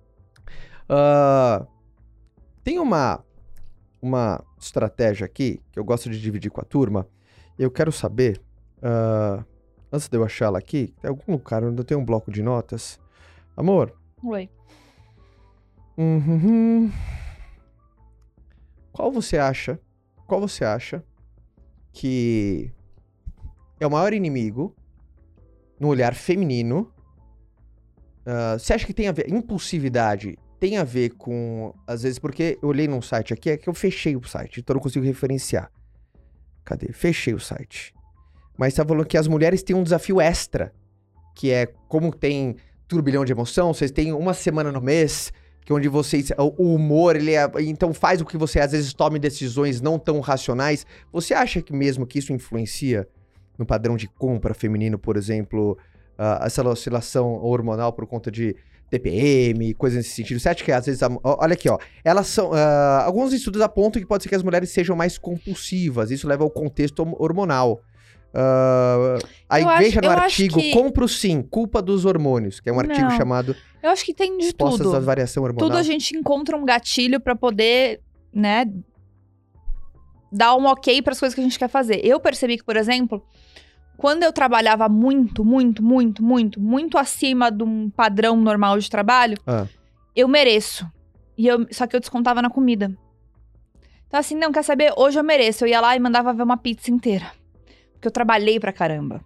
[SPEAKER 1] Ah, tem uma, uma estratégia aqui que eu gosto de dividir com a turma. Eu quero saber, ah, antes de eu achar ela aqui, tem algum lugar onde eu tenho um bloco de notas. Amor,
[SPEAKER 2] Oi.
[SPEAKER 1] uhum, qual você acha? Qual você acha que é o maior inimigo no olhar feminino? Ah, você acha que tem a ver impulsividade? Tem a ver com às vezes porque eu olhei num site aqui é que eu fechei o site, então eu não consigo referenciar. Cadê? Fechei o site. Mas tá falando que as mulheres têm um desafio extra, que é como tem turbilhão de emoção, vocês têm uma semana no mês, que onde vocês o humor, ele é, então faz o que você às vezes tome decisões não tão racionais. Você acha que mesmo que isso influencia no padrão de compra feminino, por exemplo, ah, essa oscilação hormonal por conta de TPM, coisas nesse sentido? Você acha que às vezes, a- olha aqui, ó, elas são, ah, alguns estudos apontam que pode ser que as mulheres sejam mais compulsivas, isso leva ao contexto hormonal. Aí
[SPEAKER 2] Eu acho-
[SPEAKER 1] veja no artigo
[SPEAKER 2] que-
[SPEAKER 1] Compro Sim, Culpa dos Hormônios, que é um artigo
[SPEAKER 2] Não.
[SPEAKER 1] chamado
[SPEAKER 2] Eu acho que tem de
[SPEAKER 1] Respostas
[SPEAKER 2] tudo.
[SPEAKER 1] à Variação Hormonal.
[SPEAKER 2] Tudo a gente encontra um gatilho pra poder, né, dar um ok para as coisas que a gente quer fazer. Eu percebi que, por exemplo, quando eu trabalhava muito, muito, muito, muito, muito acima de um padrão normal de trabalho,
[SPEAKER 1] Ah.
[SPEAKER 2] eu mereço. E eu, só que eu descontava na comida. Então, assim, não, quer saber? Hoje eu mereço. Eu ia lá e mandava ver uma pizza inteira. Porque eu trabalhei pra caramba.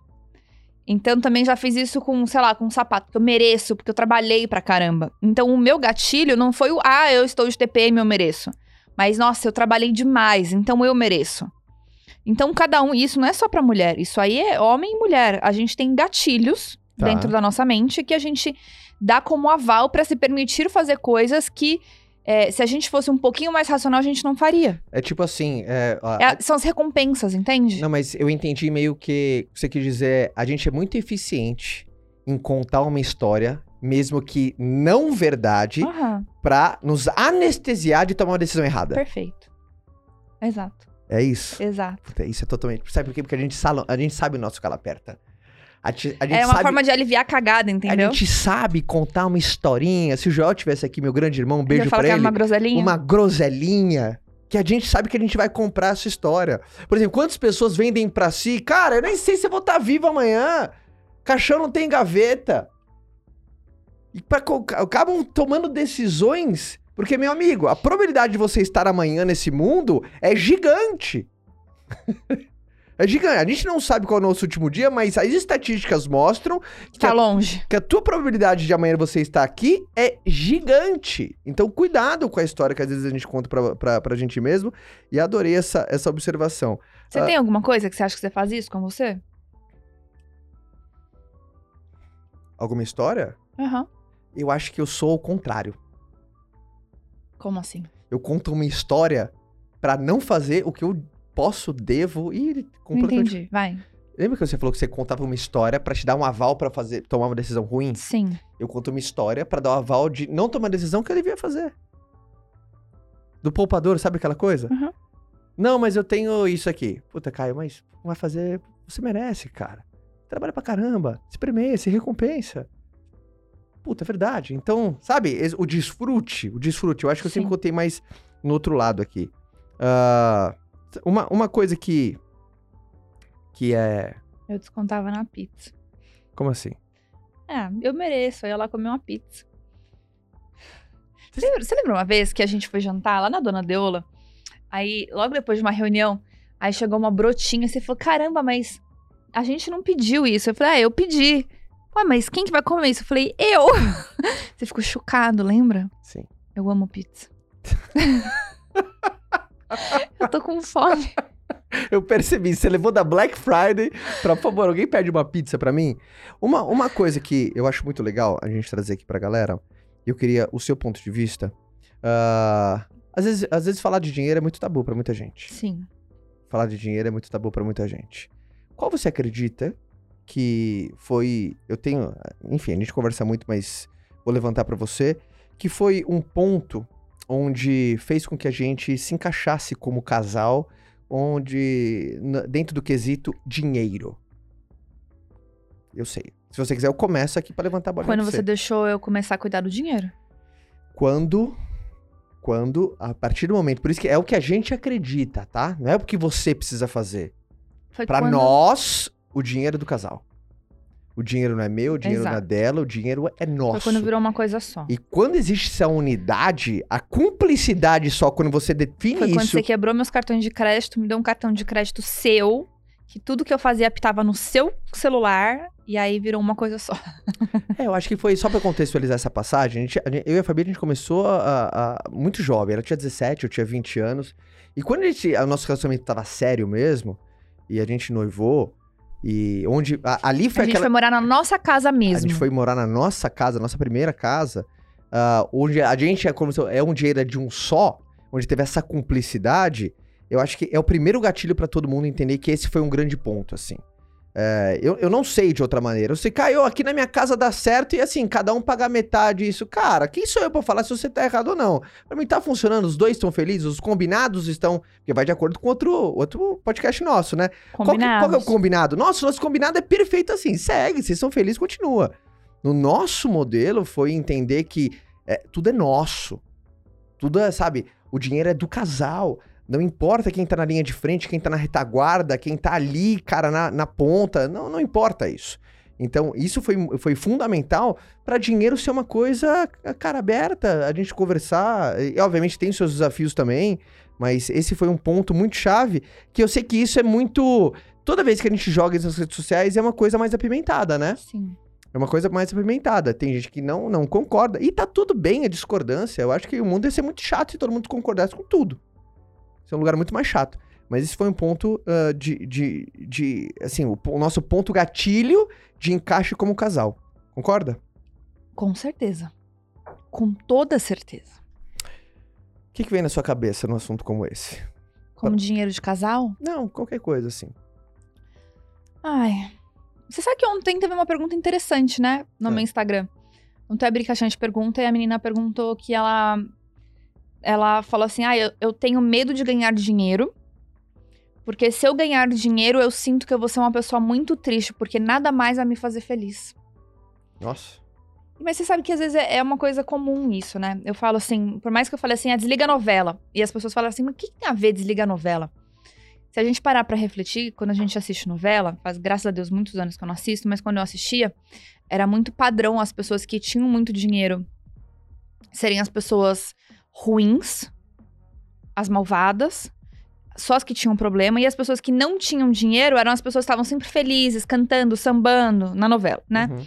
[SPEAKER 2] Então, também já fiz isso com, sei lá, com um sapato. Porque eu mereço, porque eu trabalhei pra caramba. Então, o meu gatilho não foi o, ah, eu estou de TPM, eu mereço. Mas, nossa, eu trabalhei demais, então eu mereço. Então, cada um, isso não é só pra mulher, isso aí é homem e mulher. A gente tem gatilhos
[SPEAKER 1] Tá.
[SPEAKER 2] dentro da nossa mente que a gente dá como aval pra se permitir fazer coisas que, é, se a gente fosse um pouquinho mais racional, a gente não faria.
[SPEAKER 1] É tipo assim, é,
[SPEAKER 2] É a- são as recompensas, entende?
[SPEAKER 1] Não, mas eu entendi meio que você quis dizer, a gente é muito eficiente em contar uma história, mesmo que não verdade,
[SPEAKER 2] Aham,
[SPEAKER 1] pra nos anestesiar de tomar uma decisão errada.
[SPEAKER 2] perfeito. Exato,
[SPEAKER 1] É isso.
[SPEAKER 2] exato.
[SPEAKER 1] Puta, isso é totalmente. Sabe por quê? Porque a gente, sala- a gente sabe o nosso calo aperta. A, ti- a
[SPEAKER 2] É uma
[SPEAKER 1] sabe,
[SPEAKER 2] forma de aliviar a cagada,
[SPEAKER 1] A
[SPEAKER 2] entendeu?
[SPEAKER 1] gente sabe contar uma historinha. Se o Joel tivesse aqui, meu grande irmão, um beijo pra
[SPEAKER 2] que
[SPEAKER 1] ele.
[SPEAKER 2] uma groselinha.
[SPEAKER 1] uma groselinha que a gente sabe que a gente vai comprar essa história. Por exemplo, quantas pessoas vendem pra si? Cara, eu nem sei se eu vou estar vivo amanhã. Caixão não tem gaveta. E pra, acabam tomando decisões. Porque, meu amigo, a probabilidade de você estar amanhã nesse mundo é gigante. é gigante. A gente não sabe qual é o nosso último dia, mas as estatísticas mostram que
[SPEAKER 2] Tá
[SPEAKER 1] a
[SPEAKER 2] longe.
[SPEAKER 1] que a tua probabilidade de amanhã você estar aqui é gigante. Então, cuidado com a história que às vezes a gente conta pra, pra, pra gente mesmo. E adorei essa, essa observação.
[SPEAKER 2] Você
[SPEAKER 1] Ah.
[SPEAKER 2] tem alguma coisa que você acha que você faz isso com você?
[SPEAKER 1] Alguma história?
[SPEAKER 2] Aham.
[SPEAKER 1] Eu acho que eu sou o contrário.
[SPEAKER 2] Como assim?
[SPEAKER 1] Eu conto uma história pra não fazer o que eu posso, devo e completamente.
[SPEAKER 2] entendi. Vai.
[SPEAKER 1] Lembra que você falou que você contava uma história pra te dar um aval pra fazer tomar uma decisão ruim?
[SPEAKER 2] Sim.
[SPEAKER 1] Eu conto uma história pra dar o aval de não tomar a decisão que eu devia fazer. Do poupador, sabe aquela coisa?
[SPEAKER 2] Uhum.
[SPEAKER 1] Não, mas eu tenho isso aqui. Puta, Caio, mas vai fazer. Você merece, cara. Trabalha pra caramba. Se premia, se recompensa. Puta, é verdade. Então, sabe, o desfrute, o desfrute, eu acho que eu sempre contei mais no outro lado aqui. Ah, uma, uma coisa que. Que é.
[SPEAKER 2] Eu descontava na pizza.
[SPEAKER 1] Como assim?
[SPEAKER 2] É, eu mereço. Eu ia lá comer uma pizza. Você lembra, você lembra uma vez que a gente foi jantar lá na Dona Deola? Aí, logo depois de uma reunião, aí chegou uma brotinha você falou: caramba, mas a gente não pediu isso. Eu falei: ah, eu pedi. Ué, mas quem que vai comer isso? Eu falei: eu. Você ficou chocado, lembra?
[SPEAKER 1] Sim.
[SPEAKER 2] Eu amo pizza. eu tô com fome.
[SPEAKER 1] Eu percebi, você levou da Black Friday pra, por favor, alguém pede uma pizza pra mim? Uma, uma coisa que eu acho muito legal a gente trazer aqui pra galera, eu queria o seu ponto de vista. ah, às, vezes, às vezes falar de dinheiro é muito tabu pra muita gente.
[SPEAKER 2] Sim.
[SPEAKER 1] Falar de dinheiro é muito tabu pra muita gente. Qual você acredita que foi. Eu tenho. Enfim, a gente conversa muito, mas vou levantar pra você. Que foi um ponto onde fez com que a gente se encaixasse como casal, onde. dentro do quesito dinheiro. Eu sei. Se você quiser, eu começo aqui pra levantar a bola
[SPEAKER 2] Quando você deixou eu começar a cuidar do dinheiro.
[SPEAKER 1] quando quando a partir do momento, por isso que é o que a gente acredita, tá? Não é o que você precisa fazer.
[SPEAKER 2] Foi
[SPEAKER 1] Pra
[SPEAKER 2] quando...
[SPEAKER 1] nós, o dinheiro é do casal. O dinheiro não é meu, o dinheiro não é
[SPEAKER 2] Exato.
[SPEAKER 1] dela, o dinheiro é
[SPEAKER 2] Foi
[SPEAKER 1] nosso.
[SPEAKER 2] quando virou uma coisa só.
[SPEAKER 1] E quando existe essa unidade, a cumplicidade só quando você define
[SPEAKER 2] Foi quando
[SPEAKER 1] isso.
[SPEAKER 2] você quebrou meus cartões de crédito, me deu um cartão de crédito seu, que tudo que eu fazia apitava no seu celular, e aí virou uma coisa só.
[SPEAKER 1] É, eu acho que foi só pra contextualizar essa passagem. a gente- a gente- eu e a Fabi, a gente começou a, a- muito jovem. Ela tinha 17, eu tinha 20 anos. E quando a gente, o nosso relacionamento tava sério mesmo, e a gente noivou, e onde. a- ali
[SPEAKER 2] A
[SPEAKER 1] foi
[SPEAKER 2] gente
[SPEAKER 1] aquela.
[SPEAKER 2] foi morar na nossa casa mesmo.
[SPEAKER 1] A gente foi morar na nossa casa, nossa primeira casa, ah, onde a gente é como se é um dinheiro de um só, onde teve essa cumplicidade. Eu acho que é o primeiro gatilho pra todo mundo entender que esse foi um grande ponto, assim. É, eu, eu não sei de outra maneira. Eu sei, Caio, aqui na minha casa dá certo e assim, cada um pagar metade isso. Cara, quem sou eu pra falar se você tá errado ou não? Pra mim tá funcionando, os dois estão felizes, os combinados estão. Porque vai de acordo com outro, outro podcast nosso, né? Qual que, qual que é o combinado? Nossa, nosso combinado é perfeito assim. Segue, vocês são felizes, continua. No nosso modelo foi entender que é, tudo é nosso. Tudo é, sabe, o dinheiro é do casal. Não importa quem tá na linha de frente, quem tá na retaguarda, quem tá ali, cara, na, na ponta. Não, não importa isso. Então, isso foi, foi fundamental para dinheiro ser uma coisa, cara, aberta, a gente conversar. E, obviamente, tem seus desafios também, mas esse foi um ponto muito chave, que eu sei que isso é muito. Toda vez que a gente joga isso nas redes sociais, é uma coisa mais apimentada, né?
[SPEAKER 2] Sim.
[SPEAKER 1] É uma coisa mais apimentada. Tem gente que não, não concorda. E tá tudo bem a discordância. Eu acho que o mundo ia ser muito chato se todo mundo concordasse com tudo. Isso é um lugar muito mais chato. Mas esse foi um ponto ah, de, de, de. Assim, o, o nosso ponto gatilho de encaixe como casal. Concorda?
[SPEAKER 2] Com certeza. Com toda certeza.
[SPEAKER 1] O que, que vem na sua cabeça num assunto como esse?
[SPEAKER 2] Como dinheiro de casal?
[SPEAKER 1] Não, qualquer coisa, assim.
[SPEAKER 2] Ai. Você sabe que ontem teve uma pergunta interessante, né? No
[SPEAKER 1] É.
[SPEAKER 2] meu Instagram. Ontem eu abri caixinha de pergunta e a menina perguntou que ela. Ela falou assim: Ah, eu, eu tenho medo de ganhar dinheiro. Porque se eu ganhar dinheiro, eu sinto que eu vou ser uma pessoa muito triste, porque nada mais vai me fazer feliz.
[SPEAKER 1] Nossa.
[SPEAKER 2] Mas você sabe que às vezes é é uma coisa comum isso, né? Eu falo assim, por mais que eu fale assim, ah, desliga a novela. E as pessoas falam assim, mas o que, tem a ver desliga a novela? Se a gente parar pra refletir, quando a gente assiste novela, faz graças a Deus muitos anos que eu não assisto, mas quando eu assistia, era muito padrão as pessoas que tinham muito dinheiro serem as pessoas ruins, as malvadas, só as que tinham problema, e as pessoas que não tinham dinheiro eram as pessoas que estavam sempre felizes, cantando, sambando na novela, né?
[SPEAKER 1] Uhum.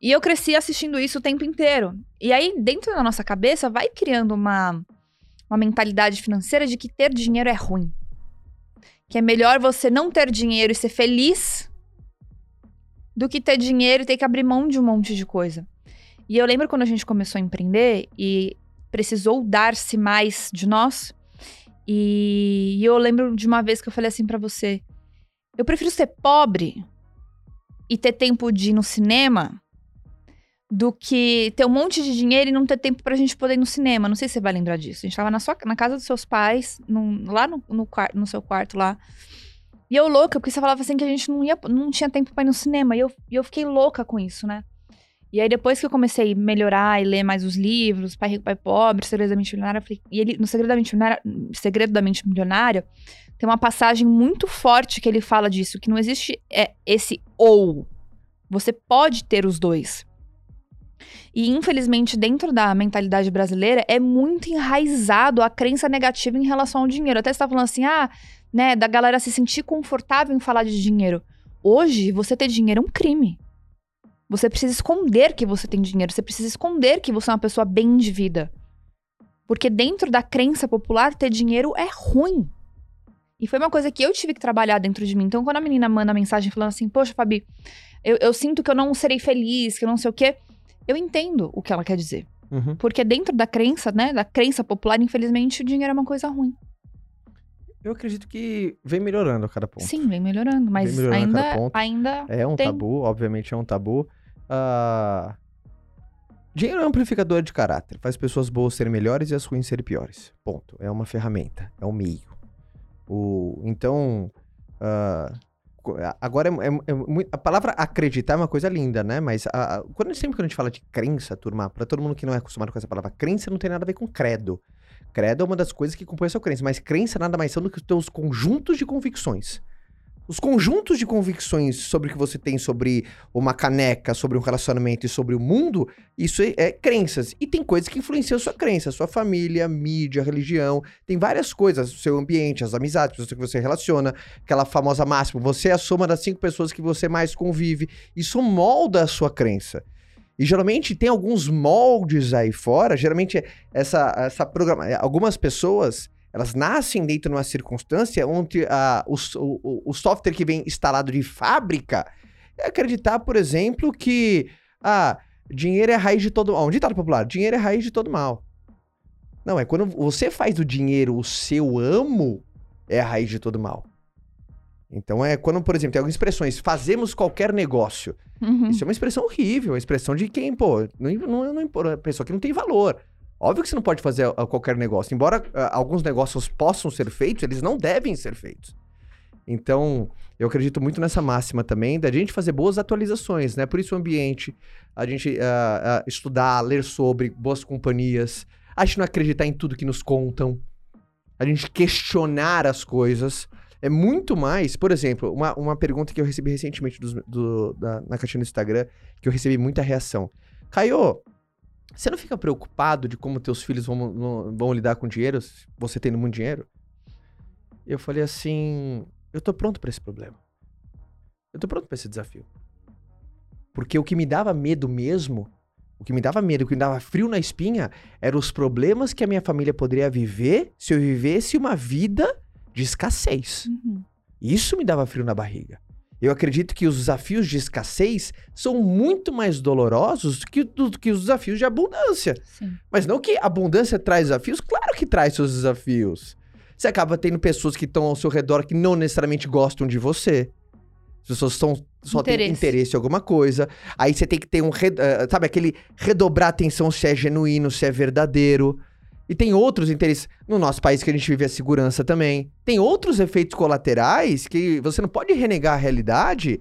[SPEAKER 2] E eu cresci assistindo isso o tempo inteiro. E aí, dentro da nossa cabeça, vai criando uma, uma mentalidade financeira de que ter dinheiro é ruim. Que é melhor você não ter dinheiro e ser feliz do que ter dinheiro e ter que abrir mão de um monte de coisa. E eu lembro quando a gente começou a empreender e precisou dar-se mais de nós. E, eu lembro de uma vez que eu falei assim pra você: eu prefiro ser pobre e ter tempo de ir no cinema do que ter um monte de dinheiro e não ter tempo pra gente poder ir no cinema. Não sei se você vai lembrar disso. A gente tava na, sua, na casa dos seus pais, num- lá no, no, no seu quarto lá. E eu louca, porque você falava assim que a gente não, ia, não tinha tempo pra ir no cinema. E eu, e eu fiquei louca com isso, né? E aí, depois que eu comecei a melhorar e ler mais os livros, Pai Rico, Pai Pobre, Segredo da Mente Milionária, falei, e ele, no Segredo da Mente Milionária, Segredo da Mente Milionária, tem uma passagem muito forte que ele fala disso, que não existe é, esse ou. Você pode ter os dois. E, infelizmente, dentro da mentalidade brasileira, é muito enraizado a crença negativa em relação ao dinheiro. Até você tá falando assim, ah, né, da galera se sentir confortável em falar de dinheiro. Hoje, você ter dinheiro é um crime. Você precisa esconder que você tem dinheiro. Você precisa esconder que você é uma pessoa bem de vida. Porque dentro da crença popular, ter dinheiro é ruim. E foi uma coisa que eu tive que trabalhar dentro de mim. Então, quando a menina manda mensagem falando assim, poxa, Fabi, eu, eu sinto que eu não serei feliz, que eu não sei o quê, eu entendo o que ela quer dizer.
[SPEAKER 1] Uhum.
[SPEAKER 2] Porque dentro da crença, né, da crença popular, infelizmente, o dinheiro é uma coisa ruim.
[SPEAKER 1] Eu acredito que vem melhorando a cada ponto.
[SPEAKER 2] Sim, vem melhorando, mas
[SPEAKER 1] melhorando a cada
[SPEAKER 2] ainda, ainda
[SPEAKER 1] É um
[SPEAKER 2] Tem.
[SPEAKER 1] tabu, obviamente é um tabu. Ah, Dinheiro é um amplificador de caráter. Faz pessoas boas serem melhores e as ruins serem piores. Ponto. É uma ferramenta. É um meio. O, então. a- agora, é, é- é a palavra acreditar é uma coisa linda, né? Mas a- quando, sempre que a gente fala de crença, turma, pra todo mundo que não é acostumado com essa palavra, crença não tem nada a ver com credo. Credo é uma das coisas que compõe a sua crença, mas crença nada mais são do que os teus conjuntos de convicções. Os conjuntos de convicções sobre o que você tem sobre uma caneca, sobre um relacionamento e sobre o mundo, isso é, é crenças. E tem coisas que influenciam sua crença, sua família, mídia, religião. Tem várias coisas, o seu ambiente, as amizades, pessoas que você relaciona, aquela famosa máxima, você é a soma das cinco pessoas que você mais convive. Isso molda a sua crença. E geralmente tem alguns moldes aí fora, geralmente essa, essa programa, algumas pessoas elas nascem dentro de uma circunstância onde ah, o, o- o- software que vem instalado de fábrica é acreditar, por exemplo, que ah, dinheiro é a raiz de todo mal. Um ditado popular, dinheiro é a raiz de todo mal. Não, é quando você faz do dinheiro o seu amo, é a raiz de todo mal. Então é quando, por exemplo, tem algumas expressões, fazemos qualquer negócio.
[SPEAKER 2] Uhum.
[SPEAKER 1] Isso é uma expressão horrível, uma expressão de quem, pô, não, não, não, não pessoa que não tem valor. Óbvio que você não pode fazer ah, qualquer negócio. Embora ah, alguns negócios possam ser feitos, eles não devem ser feitos. Então, eu acredito muito nessa máxima também da gente fazer boas atualizações, né? Por isso o ambiente, a gente ah, ah, estudar, ler sobre boas companhias, a gente não acreditar em tudo que nos contam, a gente questionar as coisas. É muito mais, por exemplo, uma, uma pergunta que eu recebi recentemente do- da- na caixinha do Instagram, que eu recebi muita reação. Caio, você não fica preocupado de como teus filhos vão, vão, lidar com dinheiro, você tendo muito dinheiro? Eu falei assim, eu tô pronto pra esse problema. Eu tô pronto pra esse desafio. Porque o que me dava medo mesmo O que me dava medo, o que me dava frio na espinha, eram os problemas que a minha família poderia viver se eu vivesse uma vida de escassez.
[SPEAKER 2] Uhum.
[SPEAKER 1] Isso me dava frio na barriga. Eu acredito que os desafios de escassez são muito mais dolorosos do que, do que os desafios de abundância.
[SPEAKER 2] Sim.
[SPEAKER 1] Mas não que abundância traz desafios, claro que traz seus desafios. Você acaba tendo pessoas que estão ao seu redor que não necessariamente gostam de você. As pessoas só têm
[SPEAKER 2] Interesse.
[SPEAKER 1] interesse em alguma coisa. Aí você tem que ter um. eh, sabe, aquele redobrar a atenção se é genuíno, se é verdadeiro. E tem outros interesses. No nosso país que a gente vive a segurança também. Tem outros efeitos colaterais que você não pode renegar a realidade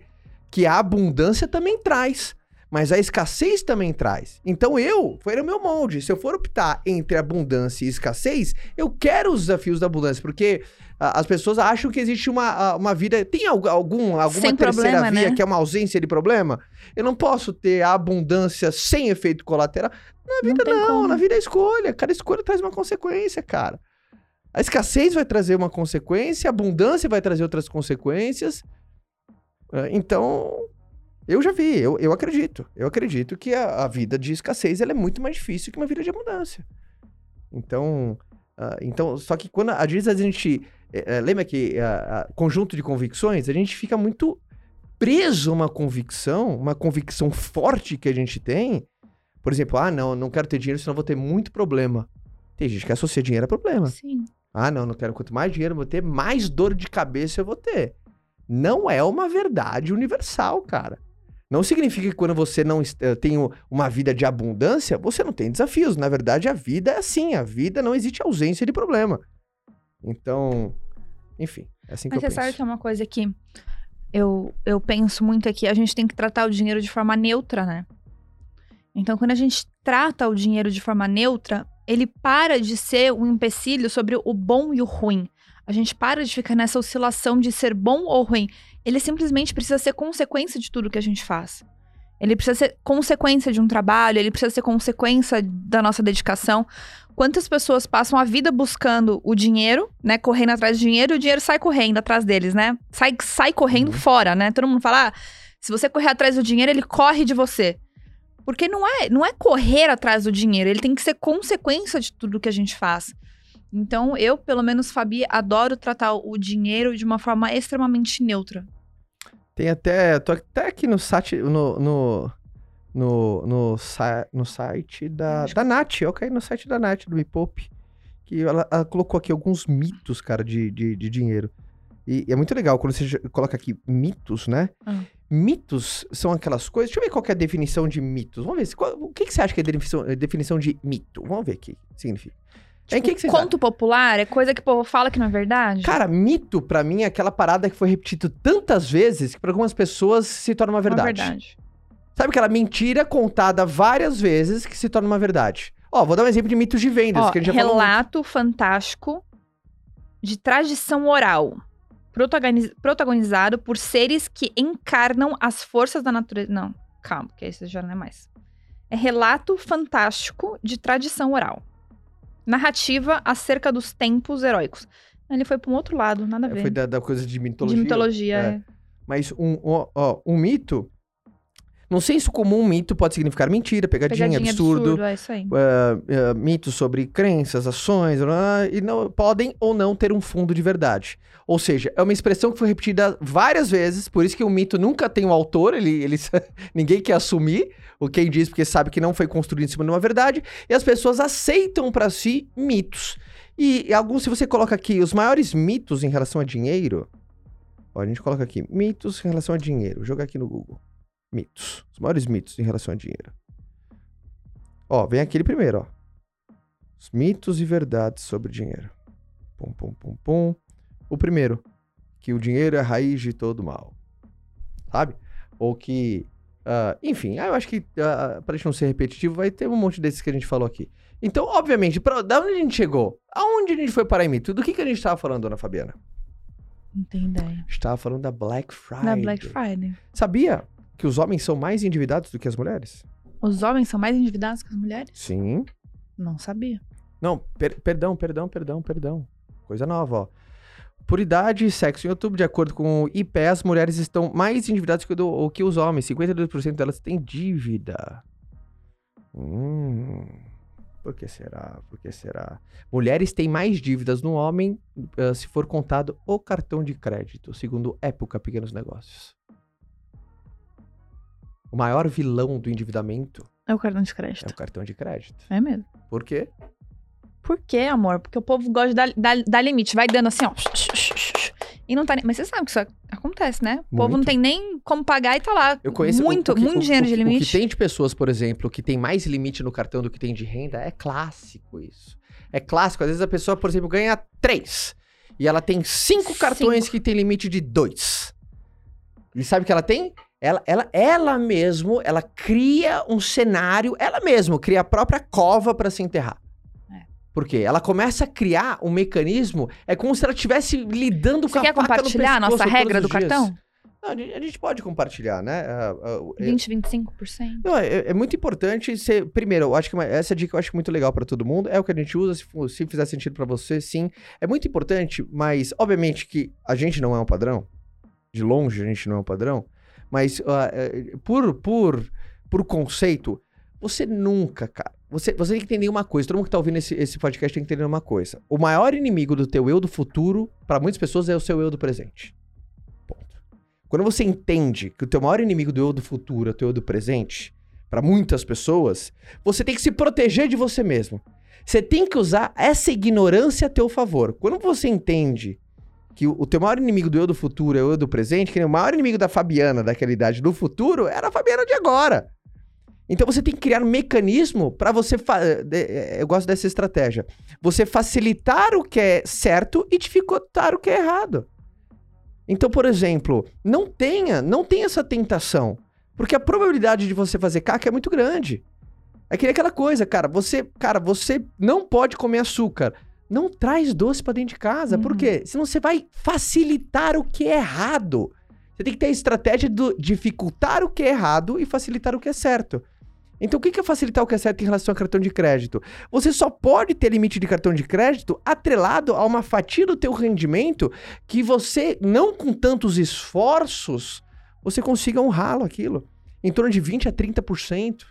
[SPEAKER 1] que a abundância também traz. Mas a escassez também traz. Então eu, foi no meu molde. Se eu for optar entre abundância e escassez, eu quero os desafios da abundância. Porque as pessoas acham que existe uma, uma vida. Tem algu- algum, alguma
[SPEAKER 2] Sem
[SPEAKER 1] terceira
[SPEAKER 2] problema,
[SPEAKER 1] via
[SPEAKER 2] né?
[SPEAKER 1] que é uma ausência de problema? Eu não posso ter a abundância sem efeito colateral. Na vida não,
[SPEAKER 2] como.
[SPEAKER 1] na vida é escolha. Cada escolha traz uma consequência, cara. A escassez vai trazer uma consequência, a abundância vai trazer outras consequências. É, Então, eu já vi, eu, eu acredito. Eu acredito que a, a vida de escassez é muito mais difícil que uma vida de abundância. Então, ah, então só que quando às vezes a gente. Eh, eh, lembra que ah, ah, conjunto de convicções, a gente fica muito preso a uma convicção, uma convicção forte que a gente tem. Por exemplo, ah, não, não quero ter dinheiro, senão vou ter muito problema. Tem gente que associa dinheiro a problema.
[SPEAKER 2] Sim.
[SPEAKER 1] Ah, não, não quero. Quanto mais dinheiro eu vou ter, mais dor de cabeça eu vou ter. Não é uma verdade universal, cara. Não significa que quando você não eh, tem uma vida de abundância, você não tem desafios. Na verdade, a vida é assim. A vida não existe ausência de problema. Então, enfim, é assim que
[SPEAKER 2] Mas
[SPEAKER 1] eu
[SPEAKER 2] você sabe
[SPEAKER 1] penso.
[SPEAKER 2] que é uma coisa que eu, eu penso muito aqui, a gente tem que tratar o dinheiro de forma neutra, né? Então, quando a gente trata o dinheiro de forma neutra, ele para de ser um empecilho sobre o bom e o ruim. A gente para de ficar nessa oscilação de ser bom ou ruim. Ele simplesmente precisa ser consequência de tudo que a gente faz. Ele precisa ser consequência de um trabalho, ele precisa ser consequência da nossa dedicação. Quantas pessoas passam a vida buscando o dinheiro, né? Correndo atrás do dinheiro e o dinheiro sai correndo atrás deles, né? Sai, sai correndo
[SPEAKER 1] Uhum.
[SPEAKER 2] fora, né? Todo mundo fala, ah, se você correr atrás do dinheiro, ele corre de você. Porque não é, não é correr atrás do dinheiro, ele tem que ser consequência de tudo que a gente faz. Então, eu, pelo menos, Fabi, adoro tratar o dinheiro de uma forma extremamente neutra.
[SPEAKER 1] Tem até. Tô até aqui no site. No. No, no, no, no site da,
[SPEAKER 2] Acho
[SPEAKER 1] da Nath. Eu caí no site da Nath, do Me Poupe. Que ela, ela colocou aqui alguns mitos, cara, de, de, de dinheiro. E, é muito legal quando você coloca aqui mitos, né?
[SPEAKER 2] Ah.
[SPEAKER 1] Mitos são aquelas coisas. Deixa eu ver qual é a definição de mitos. Vamos ver. qual- o que, que você acha que é a definição, definição de mito? Vamos ver aqui. o que significa. É, o que, que
[SPEAKER 2] Conto popular é coisa que o povo fala que não é verdade?
[SPEAKER 1] Cara, mito, pra mim, é aquela parada que foi repetido tantas vezes que pra algumas pessoas se torna uma
[SPEAKER 2] Não é
[SPEAKER 1] verdade.
[SPEAKER 2] verdade.
[SPEAKER 1] Sabe aquela mentira contada várias vezes que se torna uma verdade? Ó, vou dar um exemplo de mitos de vendas,
[SPEAKER 2] Ó,
[SPEAKER 1] que a gente já
[SPEAKER 2] relato fantástico de tradição oral. protagoniz- protagonizado por seres que encarnam as forças da natureza. Não, calma, que esse já não é mais. É relato fantástico de tradição oral. Narrativa acerca dos tempos heróicos. Ele foi para um outro lado, nada a ver.
[SPEAKER 1] Foi da, da coisa de mitologia.
[SPEAKER 2] de mitologia.
[SPEAKER 1] É.
[SPEAKER 2] é.
[SPEAKER 1] Mas um, ó, ó, um mito. No senso comum, mito pode significar mentira, pegadinha,
[SPEAKER 2] Pegadinha
[SPEAKER 1] absurdo.
[SPEAKER 2] é isso aí.
[SPEAKER 1] ah, ah, mitos sobre crenças, ações, ah, e não, podem ou não ter um fundo de verdade. Ou seja, é uma expressão que foi repetida várias vezes, por isso que o mito nunca tem um autor, ele, ele ninguém quer assumir o quem diz, porque sabe que não foi construído em cima de uma verdade, e as pessoas aceitam para si mitos. E alguns, se você coloca aqui os maiores mitos em relação a dinheiro, ó, a gente coloca aqui mitos em relação a dinheiro, vou jogar aqui no Google. Mitos. Os maiores mitos em relação a dinheiro. Ó, vem aquele primeiro, ó. Os mitos e verdades sobre dinheiro. Pum, pum, pum, pum. O primeiro, que o dinheiro é a raiz de todo mal. Sabe? Ou que. ah, enfim, ah, eu acho que, ah, pra gente não ser repetitivo, vai ter um monte desses que a gente falou aqui. Então, obviamente, pra, da onde a gente chegou? Aonde a gente foi parar em mito? Do que, que a gente tava falando, dona Fabiana?
[SPEAKER 2] Não tem ideia.
[SPEAKER 1] A gente tava falando da Black Friday.
[SPEAKER 2] Na Black Friday.
[SPEAKER 1] Sabia que os homens são mais endividados do que as mulheres?
[SPEAKER 2] Os homens são mais endividados que as mulheres?
[SPEAKER 1] Sim.
[SPEAKER 2] Não sabia.
[SPEAKER 1] Não, per- perdão, perdão, perdão, perdão. Coisa nova, ó. Por idade e sexo, em outubro, de acordo com o IPE, as mulheres estão mais endividadas que, do- que os homens. 52% delas têm dívida. Hum, por que será? Por que será? Mulheres têm mais dívidas no homem ah, se for contado o cartão de crédito, segundo Época Pequenos Negócios. O maior vilão do endividamento
[SPEAKER 2] É o cartão de
[SPEAKER 1] é
[SPEAKER 2] crédito.
[SPEAKER 1] o cartão de crédito.
[SPEAKER 2] É mesmo.
[SPEAKER 1] Por quê?
[SPEAKER 2] Por quê, amor? Porque o povo gosta de dar, dar- dar limite. Vai dando assim, ó. E não tá nem... Mas você sabe que isso acontece, né? O povo não
[SPEAKER 1] Muito.
[SPEAKER 2] tem nem como pagar e tá lá.
[SPEAKER 1] Eu conheço o-
[SPEAKER 2] muito,
[SPEAKER 1] o que-
[SPEAKER 2] muito
[SPEAKER 1] o-
[SPEAKER 2] dinheiro
[SPEAKER 1] o-
[SPEAKER 2] de
[SPEAKER 1] O
[SPEAKER 2] limite.
[SPEAKER 1] que tem de pessoas, por exemplo, que tem mais limite no cartão do que tem de renda, é clássico isso. É clássico. Às vezes a pessoa, por exemplo, ganha três. E ela tem cinco cartões
[SPEAKER 2] Cinco.
[SPEAKER 1] que tem limite de dois. E sabe o que ela tem? Ela, ela, ela mesmo, ela cria um cenário, ela mesmo cria a própria cova para se enterrar.
[SPEAKER 2] É.
[SPEAKER 1] Por quê? Ela começa a criar um mecanismo, é como se ela estivesse lidando
[SPEAKER 2] Você
[SPEAKER 1] com a
[SPEAKER 2] quer compartilhar a nossa regra do
[SPEAKER 1] dias.
[SPEAKER 2] cartão?
[SPEAKER 1] Não, a gente- pode compartilhar, né? Ah, ah, o-
[SPEAKER 2] 20, 25%.
[SPEAKER 1] não, é, é muito importante ser. Primeiro, eu acho que uma- essa dica eu acho muito legal pra todo mundo. É o que a gente usa, se, se fizer sentido pra você, sim. É muito importante, mas obviamente que a gente não é um padrão. De longe a gente não é um padrão. Mas é, por, por, por conceito, você nunca, cara. Você, você tem que entender uma coisa. Todo mundo que tá ouvindo esse, esse podcast tem que entender uma coisa. O maior inimigo do teu eu do futuro, pra muitas pessoas, é o seu eu do presente. Ponto. Quando você entende que o teu maior inimigo do eu do futuro é o teu eu do presente, pra muitas pessoas, você tem que se proteger de você mesmo. Você tem que usar essa ignorância a teu favor. Quando você entende que o, o teu maior inimigo do eu do futuro é o eu do presente, que o maior inimigo da Fabiana daquela idade do futuro era a Fabiana de agora. Então você tem que criar um mecanismo pra você. eh, de- eh, Eu gosto dessa estratégia. Você facilitar o que é certo e dificultar o que é errado. Então, por exemplo, não tenha, não tenha essa tentação. Porque a probabilidade de você fazer caca é muito grande. É que nem aquela coisa, cara, você, cara, você não pode comer açúcar. Não traz doce pra dentro de casa. Por
[SPEAKER 2] Uhum.
[SPEAKER 1] quê? Senão você vai facilitar o que é errado. Você tem que ter a estratégia de dificultar o que é errado e facilitar o que é certo. Então, o que é facilitar o que é certo em relação ao cartão de crédito? Você só pode ter limite de cartão de crédito atrelado a uma fatia do teu rendimento que você, não com tantos esforços, você consiga honrá-lo aquilo. Em torno de 20 a 30%.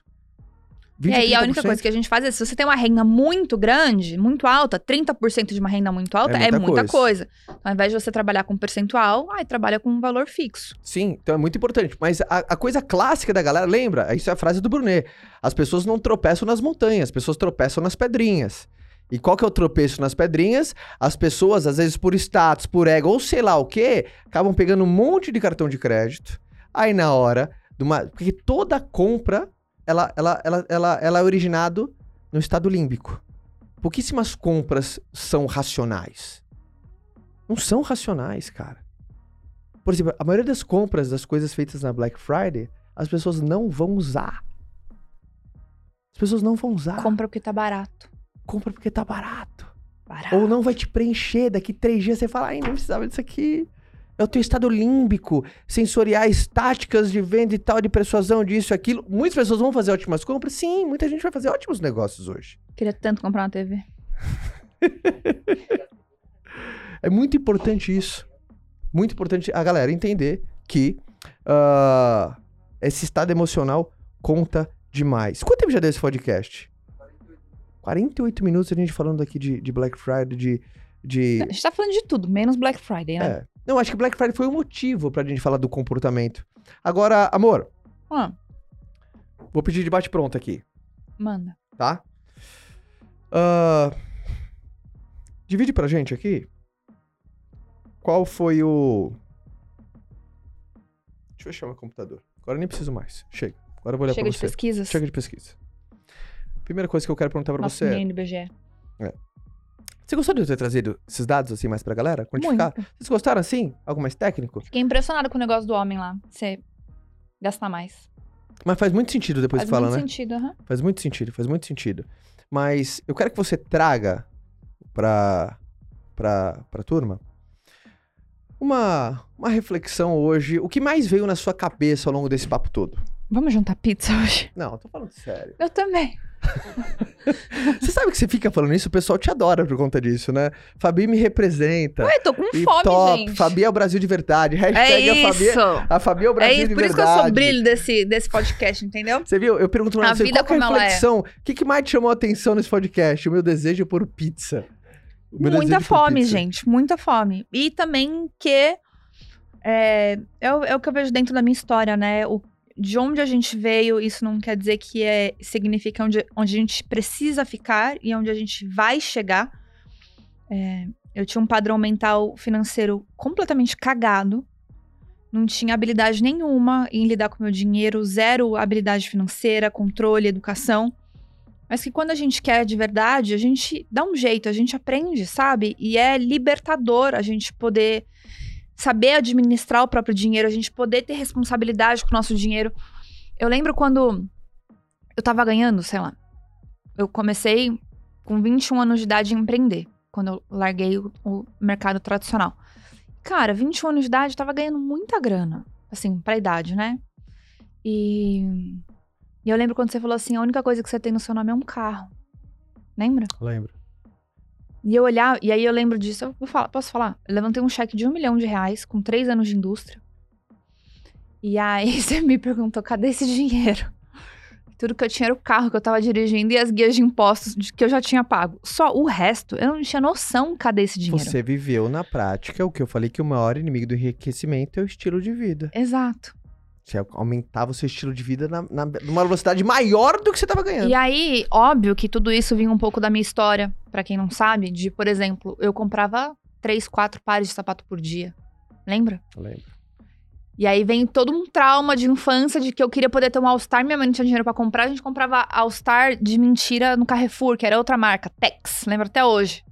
[SPEAKER 1] 20
[SPEAKER 2] E aí, a
[SPEAKER 1] 30%.
[SPEAKER 2] única coisa que a gente faz é, se você tem uma renda muito grande, muito alta, 30% de uma renda muito alta,
[SPEAKER 1] É
[SPEAKER 2] é
[SPEAKER 1] muita
[SPEAKER 2] muita,
[SPEAKER 1] coisa.
[SPEAKER 2] coisa. Então, ao invés de você trabalhar com percentual, aí trabalha com um valor fixo.
[SPEAKER 1] Sim, então é muito importante. Mas a, a coisa clássica da galera, lembra? Isso é a frase do Brunet. As pessoas não tropeçam nas montanhas, as pessoas tropeçam nas pedrinhas. E qual que é o tropeço nas pedrinhas? As pessoas, às vezes por status, por ego ou sei lá o quê, acabam pegando um monte de cartão de crédito. Aí na hora, de uma, porque toda compra, ela, ela, ela, ela, ela é originado no estado límbico. Pouquíssimas compras são racionais. Não são racionais, cara. Por exemplo, a maioria das compras das coisas feitas na Black Friday, as pessoas não vão usar. As pessoas não vão usar.
[SPEAKER 2] Compra porque tá barato.
[SPEAKER 1] Compra porque tá barato.
[SPEAKER 2] Barato.
[SPEAKER 1] Ou não vai te preencher. Daqui três dias você fala, ai, não precisava disso aqui. É o teu estado límbico, sensoriais, táticas de venda e tal, de persuasão, disso e aquilo. Muitas pessoas vão fazer ótimas compras? Sim, muita gente vai fazer ótimos negócios hoje.
[SPEAKER 2] Queria tanto comprar uma TV.
[SPEAKER 1] É muito importante isso. Muito importante a galera entender que ah, esse estado emocional conta demais. Quanto tempo já deu esse podcast? 48 minutos a gente falando aqui de, de Black Friday, de. de
[SPEAKER 2] A gente tá falando de tudo, menos Black Friday, né?
[SPEAKER 1] é. Não, acho que Black Friday foi o motivo pra gente falar do comportamento. Agora, amor,
[SPEAKER 2] Ah,
[SPEAKER 1] vou pedir de bate-pronto aqui,
[SPEAKER 2] manda.
[SPEAKER 1] tá? Ah, divide pra gente aqui. Qual foi o. Deixa eu fechar meu computador. Agora eu nem preciso mais. Chega. Agora eu vou olhar
[SPEAKER 2] Chega
[SPEAKER 1] pra
[SPEAKER 2] de
[SPEAKER 1] você.
[SPEAKER 2] pesquisas.
[SPEAKER 1] Chega de pesquisa. Primeira coisa que eu quero perguntar pra
[SPEAKER 2] Nosso
[SPEAKER 1] você é:
[SPEAKER 2] do IBGE.
[SPEAKER 1] Você gostou de eu ter trazido esses dados assim mais pra galera? Quantificar?
[SPEAKER 2] Muito.
[SPEAKER 1] Vocês gostaram assim? Algo mais técnico?
[SPEAKER 2] Fiquei impressionada com o negócio do homem lá. Você gastar mais.
[SPEAKER 1] Mas faz muito sentido depois
[SPEAKER 2] Faz
[SPEAKER 1] que fala,
[SPEAKER 2] muito
[SPEAKER 1] né?
[SPEAKER 2] sentido, aham.
[SPEAKER 1] Faz muito sentido, faz muito sentido. Mas eu quero que você traga pra, pra, pra turma uma, uma reflexão hoje. O que mais veio na sua cabeça ao longo desse papo todo?
[SPEAKER 2] Vamos juntar pizza hoje?
[SPEAKER 1] Não, eu tô falando sério.
[SPEAKER 2] Eu também.
[SPEAKER 1] você sabe que você fica falando isso, o pessoal te adora por conta disso, né? Fabi me representa.
[SPEAKER 2] Ué, tô com
[SPEAKER 1] E
[SPEAKER 2] fome,
[SPEAKER 1] top,
[SPEAKER 2] gente.
[SPEAKER 1] Fabi é o Brasil de verdade.
[SPEAKER 2] é
[SPEAKER 1] Hashtag a Fabi,
[SPEAKER 2] isso.
[SPEAKER 1] a Fabi é o
[SPEAKER 2] É
[SPEAKER 1] Brasil
[SPEAKER 2] isso,
[SPEAKER 1] de
[SPEAKER 2] por isso que eu sou o brilho desse, desse podcast, entendeu?
[SPEAKER 1] Você viu? Eu pergunto pra você,
[SPEAKER 2] vida
[SPEAKER 1] qual é a
[SPEAKER 2] é.
[SPEAKER 1] reflexão? O que, que mais te chamou a atenção nesse podcast? O meu desejo por pizza.
[SPEAKER 2] Muita
[SPEAKER 1] por
[SPEAKER 2] fome,
[SPEAKER 1] pizza.
[SPEAKER 2] gente. Muita fome. E também que é, é, o, é o que eu vejo dentro da minha história, né? O, de onde a gente veio, isso não quer dizer que é, significa onde, onde a gente precisa ficar e onde a gente vai chegar. É, eu tinha um padrão mental financeiro completamente cagado. Não tinha habilidade nenhuma em lidar com meu dinheiro, zero habilidade financeira, controle, educação. Mas que quando a gente quer de verdade, a gente dá um jeito, a gente aprende, sabe? E é libertador a gente poder saber administrar o próprio dinheiro, a gente poder ter responsabilidade com o nosso dinheiro. Eu lembro quando eu tava ganhando, sei lá. Eu comecei com 21 anos de idade a empreender, quando eu larguei o, o mercado tradicional. Cara, 21 anos de idade, eu tava ganhando muita grana, assim, pra idade, né? E, e eu lembro quando você falou assim, a única coisa que você tem no seu nome é um carro. Lembra?
[SPEAKER 1] Lembro.
[SPEAKER 2] E eu olhar, e aí eu lembro disso, eu vou falar, posso falar? Eu levantei um cheque de um milhão de reais com três anos de indústria. E aí você me perguntou, cadê esse dinheiro? Tudo que eu tinha era o carro que eu tava dirigindo e as guias de impostos de- que eu já tinha pago. Só o resto, eu não tinha noção cadê esse dinheiro.
[SPEAKER 1] Você viveu na prática o que eu falei que o maior inimigo do enriquecimento é o estilo de vida.
[SPEAKER 2] Exato.
[SPEAKER 1] Você aumentava o seu estilo de vida na, na- numa velocidade maior do que você tava ganhando.
[SPEAKER 2] E aí, óbvio que tudo isso vinha um pouco da minha história, pra quem não sabe, de, por exemplo, eu comprava três, quatro pares de sapato por dia. Lembra?
[SPEAKER 1] Eu lembro.
[SPEAKER 2] E aí vem todo um trauma de infância de que eu queria poder ter um All-Star, minha mãe não tinha dinheiro pra comprar, a gente comprava All-Star de mentira no Carrefour, que era outra marca, Tex, lembro até hoje.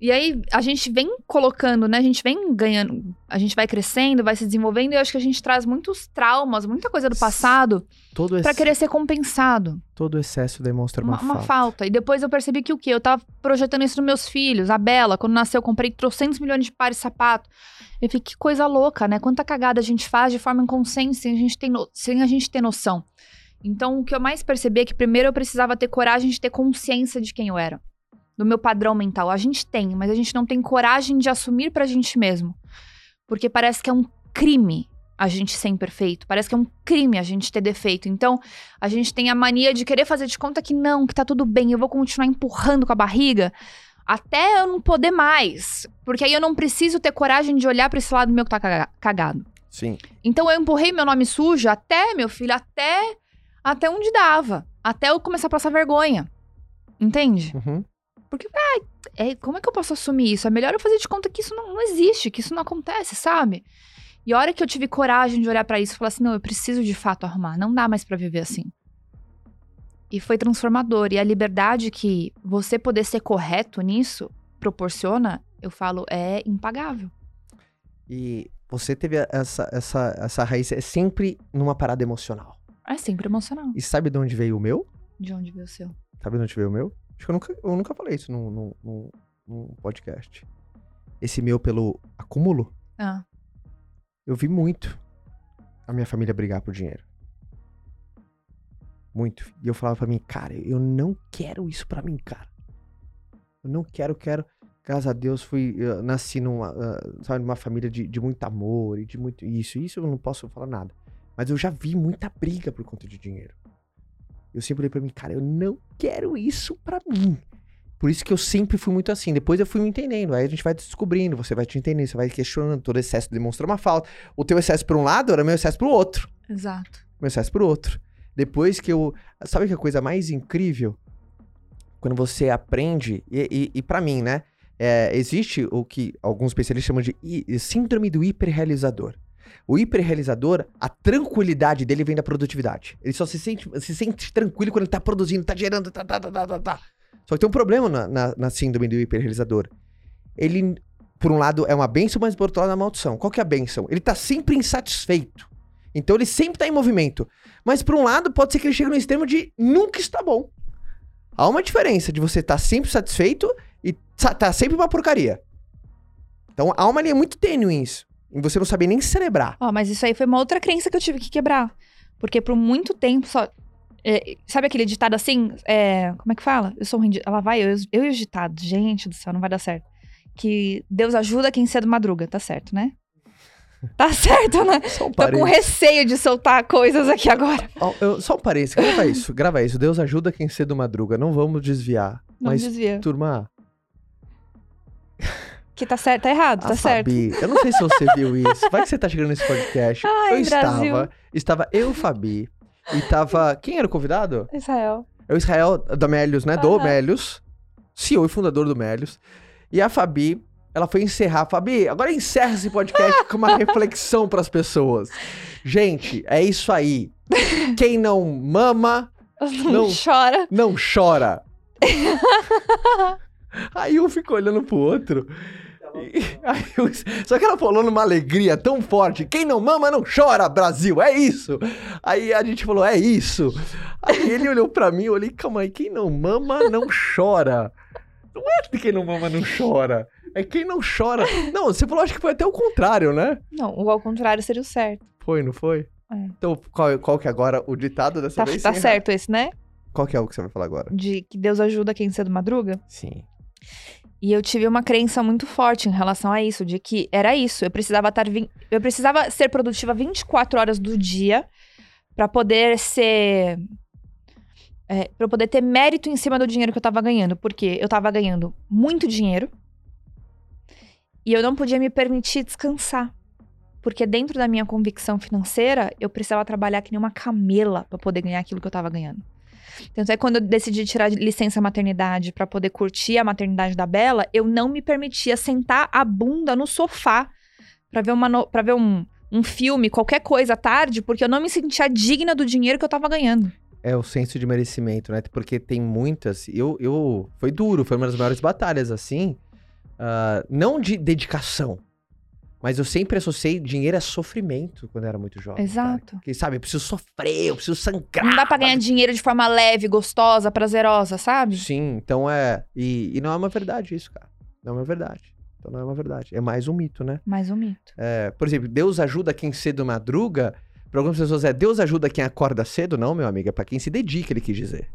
[SPEAKER 2] E aí a gente vem colocando, né? A gente vem ganhando, a gente vai crescendo, vai se desenvolvendo, e eu acho que a gente traz muitos traumas, muita coisa do passado
[SPEAKER 1] Todo, ex-
[SPEAKER 2] querer ser compensado.
[SPEAKER 1] todo excesso demonstra uma,
[SPEAKER 2] Uma, uma
[SPEAKER 1] falta.
[SPEAKER 2] falta. E depois eu percebi que o quê? Eu tava projetando isso nos meus filhos. A Bela, quando nasceu, eu comprei trocentos milhões de pares de sapato. Eu fiquei, que coisa louca, né? Quanta cagada a gente faz de forma inconsciente, sem a gente ter, no- sem a gente ter noção. Então, o que eu mais percebi é que primeiro eu precisava ter coragem de ter consciência de quem eu era. Do meu padrão mental. A gente tem, mas a gente não tem coragem de assumir pra gente mesmo. Porque parece que é um crime a gente ser imperfeito. Parece que é um crime a gente ter defeito. Então, a gente tem a mania de querer fazer de conta que não, que tá tudo bem, eu vou continuar empurrando com a barriga até eu não poder mais. Porque aí eu não preciso ter coragem de olhar pra esse lado meu que tá caga- cagado.
[SPEAKER 1] Sim.
[SPEAKER 2] Então eu empurrei meu nome sujo até, meu filho, até até onde dava. Até eu começar a passar vergonha. Entende?
[SPEAKER 1] Uhum.
[SPEAKER 2] É, como é que eu posso assumir isso? É melhor eu fazer de conta que isso não, não existe, que isso não acontece, sabe? E a hora que eu tive coragem de olhar pra isso e falar assim, não, eu preciso de fato arrumar, não dá mais pra viver assim. E foi transformador. E a liberdade que você poder ser correto nisso proporciona, eu falo, é impagável.
[SPEAKER 1] E você teve essa, essa, essa raiz é sempre numa parada emocional.
[SPEAKER 2] É sempre emocional.
[SPEAKER 1] E sabe de onde veio o meu?
[SPEAKER 2] De onde veio o seu?
[SPEAKER 1] Sabe de onde veio o meu? Acho que eu nunca, eu nunca falei isso num, num, num- podcast. Esse meu pelo acúmulo,
[SPEAKER 2] Ah,
[SPEAKER 1] eu vi muito a minha família brigar por dinheiro. Muito. E eu falava pra mim, cara, eu não quero isso pra mim, cara. Eu não quero, quero. Graças a Deus, fui. nasci numa, ah, sabe, numa família de, de muito amor e de muito. Isso, isso eu não posso falar nada. Mas eu já vi muita briga por conta de dinheiro. Eu sempre olhei pra mim, cara, eu não quero isso pra mim. Por isso que eu sempre fui muito assim. Depois eu fui me entendendo. Aí a gente vai descobrindo, você vai te entendendo, você vai questionando. Todo excesso demonstra uma falta. O teu excesso por um lado era meu excesso pro outro.
[SPEAKER 2] exato.
[SPEAKER 1] Meu excesso pro outro. Depois que eu. Sabe que a coisa mais incrível? Quando você aprende. E, e, e para mim, né? é, existe o que alguns especialistas chamam de síndrome do hiperrealizador. O hiperrealizador, a tranquilidade dele vem da produtividade. Ele só se sente, se sente tranquilo quando ele tá produzindo, tá gerando, tá, tá, tá, tá, tá, tá. Só que tem um problema na, na, na síndrome do hiperrealizador. Ele, por um lado, é uma benção, mas por outro lado é uma maldição. Qual que é a benção? Ele tá sempre insatisfeito. Então ele sempre tá em movimento. Mas por um lado, pode ser que ele chegue no extremo de nunca está bom. Há uma diferença de você estar sempre satisfeito e tá sempre uma porcaria. Então há uma linha muito tênue nisso. Em você não saber nem celebrar.
[SPEAKER 2] Ó, mas isso aí foi uma outra crença que eu tive que quebrar. Porque por muito tempo só. É, sabe aquele ditado assim? É, como é que fala? Eu sou de... Ela vai, eu, eu e os ditados. Gente do céu, não vai dar certo. Que Deus ajuda quem cedo madruga. Tá certo, né? Tá certo, né?
[SPEAKER 1] Só um
[SPEAKER 2] Tô com receio de soltar coisas aqui agora.
[SPEAKER 1] Eu- só um parênteses, grava isso, grava isso. Deus ajuda quem cedo madruga. Não vamos desviar.
[SPEAKER 2] Não
[SPEAKER 1] Mas,
[SPEAKER 2] desvia.
[SPEAKER 1] turma,
[SPEAKER 2] Que tá certo, tá errado, tá certo.
[SPEAKER 1] Fabi, eu não sei se você viu isso. Vai que você tá chegando nesse podcast.
[SPEAKER 2] Ai,
[SPEAKER 1] eu
[SPEAKER 2] Brasil.
[SPEAKER 1] estava, estava eu, Fabi, e tava. Quem era o convidado?
[SPEAKER 2] Israel.
[SPEAKER 1] É o Israel da Melios, né? Do
[SPEAKER 2] Aham.
[SPEAKER 1] Melios. CEO e fundador do Melios. E a Fabi, ela foi encerrar. Fabi, agora encerra esse podcast com uma reflexão pras pessoas. Gente, é isso aí. Quem não mama,
[SPEAKER 2] Não,
[SPEAKER 1] Não.
[SPEAKER 2] chora.
[SPEAKER 1] não chora. aí um fica olhando pro outro. Aí só que ela falou numa alegria tão forte. Quem não mama não chora, Brasil. É isso. Aí a gente falou, é isso. Aí ele olhou pra mim, eu olhei, calma aí, quem não mama não chora. Não é que quem não mama não chora. É quem não chora. Não, você falou, acho que foi até o contrário, né?
[SPEAKER 2] Não, o ao contrário seria o certo.
[SPEAKER 1] Foi, não foi?
[SPEAKER 2] É.
[SPEAKER 1] Então, qual, qual que é agora o ditado dessa
[SPEAKER 2] Tá,
[SPEAKER 1] vez?
[SPEAKER 2] tá
[SPEAKER 1] Sim,
[SPEAKER 2] certo esse, né?
[SPEAKER 1] Qual que é o que você vai falar agora?
[SPEAKER 2] De que Deus ajuda quem cedo madruga.
[SPEAKER 1] Sim.
[SPEAKER 2] E eu tive uma crença muito forte em relação a isso, de que era isso. Eu precisava estar. Eu precisava ser produtiva 24 horas do dia pra poder ser. É, para poder ter mérito em cima do dinheiro que eu tava ganhando. Porque eu tava ganhando muito dinheiro. E eu não podia me permitir descansar. Porque dentro da minha convicção financeira, eu precisava trabalhar que nem uma camela pra poder ganhar aquilo que eu tava ganhando. Tanto é quando eu decidi tirar licença maternidade pra poder curtir a maternidade da Bela, eu não me permitia sentar a bunda no sofá pra ver, uma no... pra ver um, um filme, qualquer coisa à tarde, porque eu não me sentia digna do dinheiro que eu tava ganhando.
[SPEAKER 1] É o senso de merecimento, né? Porque tem muitas. Eu, eu foi duro, foi uma das maiores batalhas, assim. ah, não de dedicação. Mas eu sempre associei dinheiro a sofrimento quando eu era muito jovem.
[SPEAKER 2] Exato.
[SPEAKER 1] cara. Porque, sabe, eu preciso sofrer, eu preciso sangrar.
[SPEAKER 2] Não dá pra ganhar dinheiro de forma leve, gostosa, prazerosa, sabe?
[SPEAKER 1] Sim, então é. E, e não é uma verdade isso, cara. Não é uma verdade. Então não é uma verdade. É mais um mito, né?
[SPEAKER 2] Mais um mito.
[SPEAKER 1] É, por exemplo, Deus ajuda quem cedo madruga. Para algumas pessoas é Deus ajuda quem acorda cedo. Não, meu amigo, é pra quem se dedica, ele quis dizer.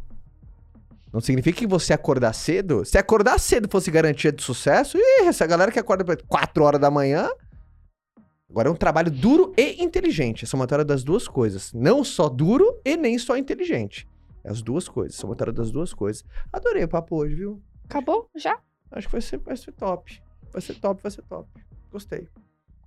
[SPEAKER 1] Não significa que você acordar cedo. Se acordar cedo fosse garantia de sucesso, ih, essa galera que acorda 4 horas da manhã. Agora é um trabalho duro e inteligente. É somatória das duas coisas. Não só duro e nem só inteligente. É as duas coisas. Somatória das duas coisas. Adorei o papo hoje, viu?
[SPEAKER 2] Acabou? Já?
[SPEAKER 1] Acho que vai ser, vai ser top. Vai ser top, vai ser top. Gostei.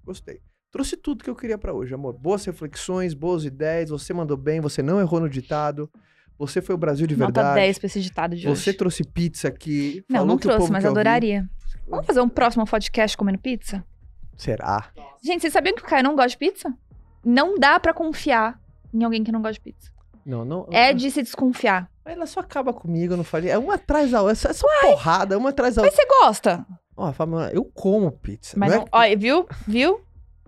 [SPEAKER 1] Gostei. Trouxe tudo que eu queria pra hoje, amor. Boas reflexões, boas ideias. Você mandou bem, você não errou no ditado. Você foi o Brasil de
[SPEAKER 2] Nota
[SPEAKER 1] verdade.
[SPEAKER 2] 10 pra esse ditado de
[SPEAKER 1] Você
[SPEAKER 2] hoje.
[SPEAKER 1] trouxe pizza aqui.
[SPEAKER 2] Não, não trouxe, mas
[SPEAKER 1] quer ouvir.
[SPEAKER 2] adoraria. Vamos fazer um próximo podcast comendo pizza?
[SPEAKER 1] Será?
[SPEAKER 2] Gente, vocês sabiam que o Caio não gosta de pizza? Não dá pra confiar em alguém que não gosta de pizza.
[SPEAKER 1] Não, não.
[SPEAKER 2] É de se desconfiar.
[SPEAKER 1] Ela só acaba comigo, eu não falei. É uma atrás da outra. É só porrada, uma atrás da
[SPEAKER 2] Mas
[SPEAKER 1] outra.
[SPEAKER 2] você gosta.
[SPEAKER 1] Ó, Fábio, eu como pizza.
[SPEAKER 2] Mas
[SPEAKER 1] não
[SPEAKER 2] não,
[SPEAKER 1] é...
[SPEAKER 2] olha, viu? Viu?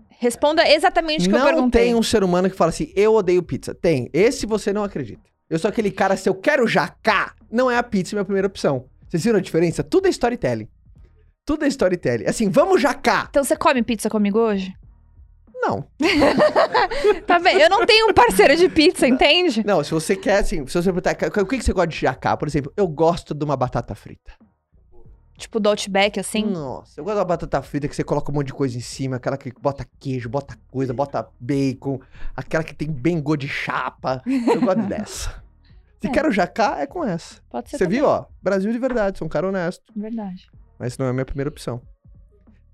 [SPEAKER 2] Responda exatamente o que eu
[SPEAKER 1] Não
[SPEAKER 2] perguntei.
[SPEAKER 1] tem um ser humano que fala assim, eu odeio pizza. Tem. Esse você não acredita. Eu sou aquele cara, se eu quero jacá, não é a pizza minha primeira opção. Vocês viram a diferença? Tudo é storytelling. Tudo é storytelling. Assim, vamos jacá.
[SPEAKER 2] Então você come pizza comigo hoje?
[SPEAKER 1] Não.
[SPEAKER 2] Tá bem, eu não tenho um parceiro de pizza, entende?
[SPEAKER 1] Não, se você quer, assim, se você perguntar, o que que você gosta de jacá? Por exemplo, eu gosto de uma batata frita.
[SPEAKER 2] Tipo do Outback, assim.
[SPEAKER 1] Nossa, eu gosto da batata frita que você coloca um monte de coisa em cima, aquela que bota queijo, bota coisa, bota bacon, aquela que tem bem gosto de chapa. Eu gosto dessa. Se
[SPEAKER 2] É.
[SPEAKER 1] quero jacá, é com essa.
[SPEAKER 2] Pode ser
[SPEAKER 1] Você
[SPEAKER 2] também.
[SPEAKER 1] viu, ó? Brasil de verdade, sou um cara honesto.
[SPEAKER 2] Verdade.
[SPEAKER 1] Mas não é a minha primeira opção.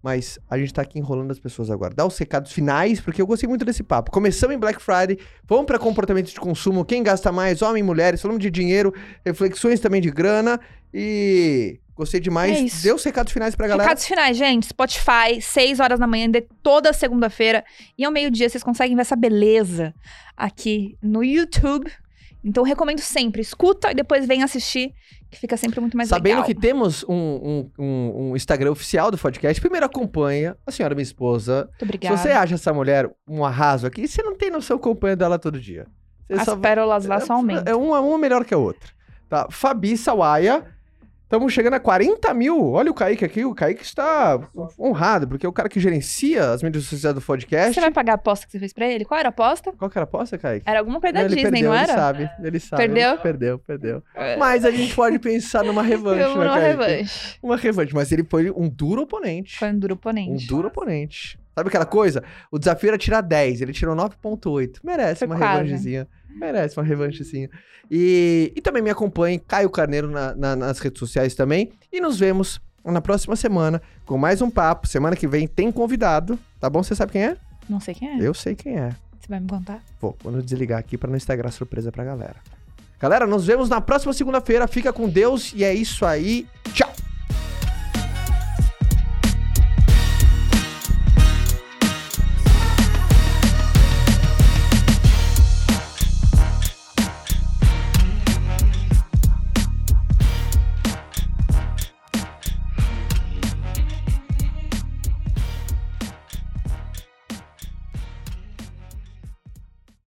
[SPEAKER 1] Mas a gente tá aqui enrolando as pessoas agora. Dá os recados finais, porque eu gostei muito desse papo. Começamos em Black Friday, vamos pra comportamento de consumo, quem gasta mais, homem e mulheres, falamos de dinheiro, reflexões também de grana e gostei demais.
[SPEAKER 2] É isso.
[SPEAKER 1] Dê os recados finais pra galera.
[SPEAKER 2] Recados finais, gente. Spotify, 6 horas da manhã de toda segunda-feira. E ao meio-dia vocês conseguem ver essa beleza aqui no YouTube. Então recomendo sempre. Escuta e depois vem assistir, que fica sempre muito mais
[SPEAKER 1] Sabendo
[SPEAKER 2] legal.
[SPEAKER 1] que temos um, um- um- um Instagram oficial do podcast, primeiro acompanha a senhora minha esposa.
[SPEAKER 2] Muito obrigada.
[SPEAKER 1] Se você acha essa mulher um arraso aqui, você não tem noção acompanha dela todo dia. Você
[SPEAKER 2] As
[SPEAKER 1] só-
[SPEAKER 2] pérolas lá só aumentam.
[SPEAKER 1] É uma, uma melhor que a outra. Tá? Fabi Sawaia. Estamos chegando a 40 mil. Olha o Kaique aqui. O Kaique está honrado, porque é o cara que gerencia as mídias sociais do podcast.
[SPEAKER 2] Você vai pagar a aposta que você fez pra ele? Qual era a aposta?
[SPEAKER 1] Qual que era a aposta, Kaique?
[SPEAKER 2] Era alguma coisa da
[SPEAKER 1] ele
[SPEAKER 2] Disney,
[SPEAKER 1] perdeu,
[SPEAKER 2] não
[SPEAKER 1] ele
[SPEAKER 2] era?
[SPEAKER 1] sabe. Ele sabe.
[SPEAKER 2] Perdeu?
[SPEAKER 1] ele Perdeu, perdeu.
[SPEAKER 2] É.
[SPEAKER 1] Mas a gente pode pensar numa revanche, né, Kaique?
[SPEAKER 2] revanche.
[SPEAKER 1] Uma revanche. Mas ele foi um duro oponente.
[SPEAKER 2] Foi um duro
[SPEAKER 1] Um
[SPEAKER 2] oponente.
[SPEAKER 1] duro oponente. Sabe aquela coisa? O desafio era tirar 10, ele tirou 9.8. Merece
[SPEAKER 2] Foi
[SPEAKER 1] uma
[SPEAKER 2] quase.
[SPEAKER 1] revanchezinha. Merece uma revanchezinha. E, e também me acompanhe, Caio Carneiro na- na- nas redes sociais também. E nos vemos na próxima semana com mais um papo. Semana que vem tem convidado, tá bom? Você sabe quem é?
[SPEAKER 2] Não sei quem é.
[SPEAKER 1] Eu sei quem é.
[SPEAKER 2] Você vai me contar?
[SPEAKER 1] Vou, quando desligar aqui pra não estragar a surpresa pra galera. Galera, nos vemos na próxima segunda-feira. Fica com Deus e é isso aí.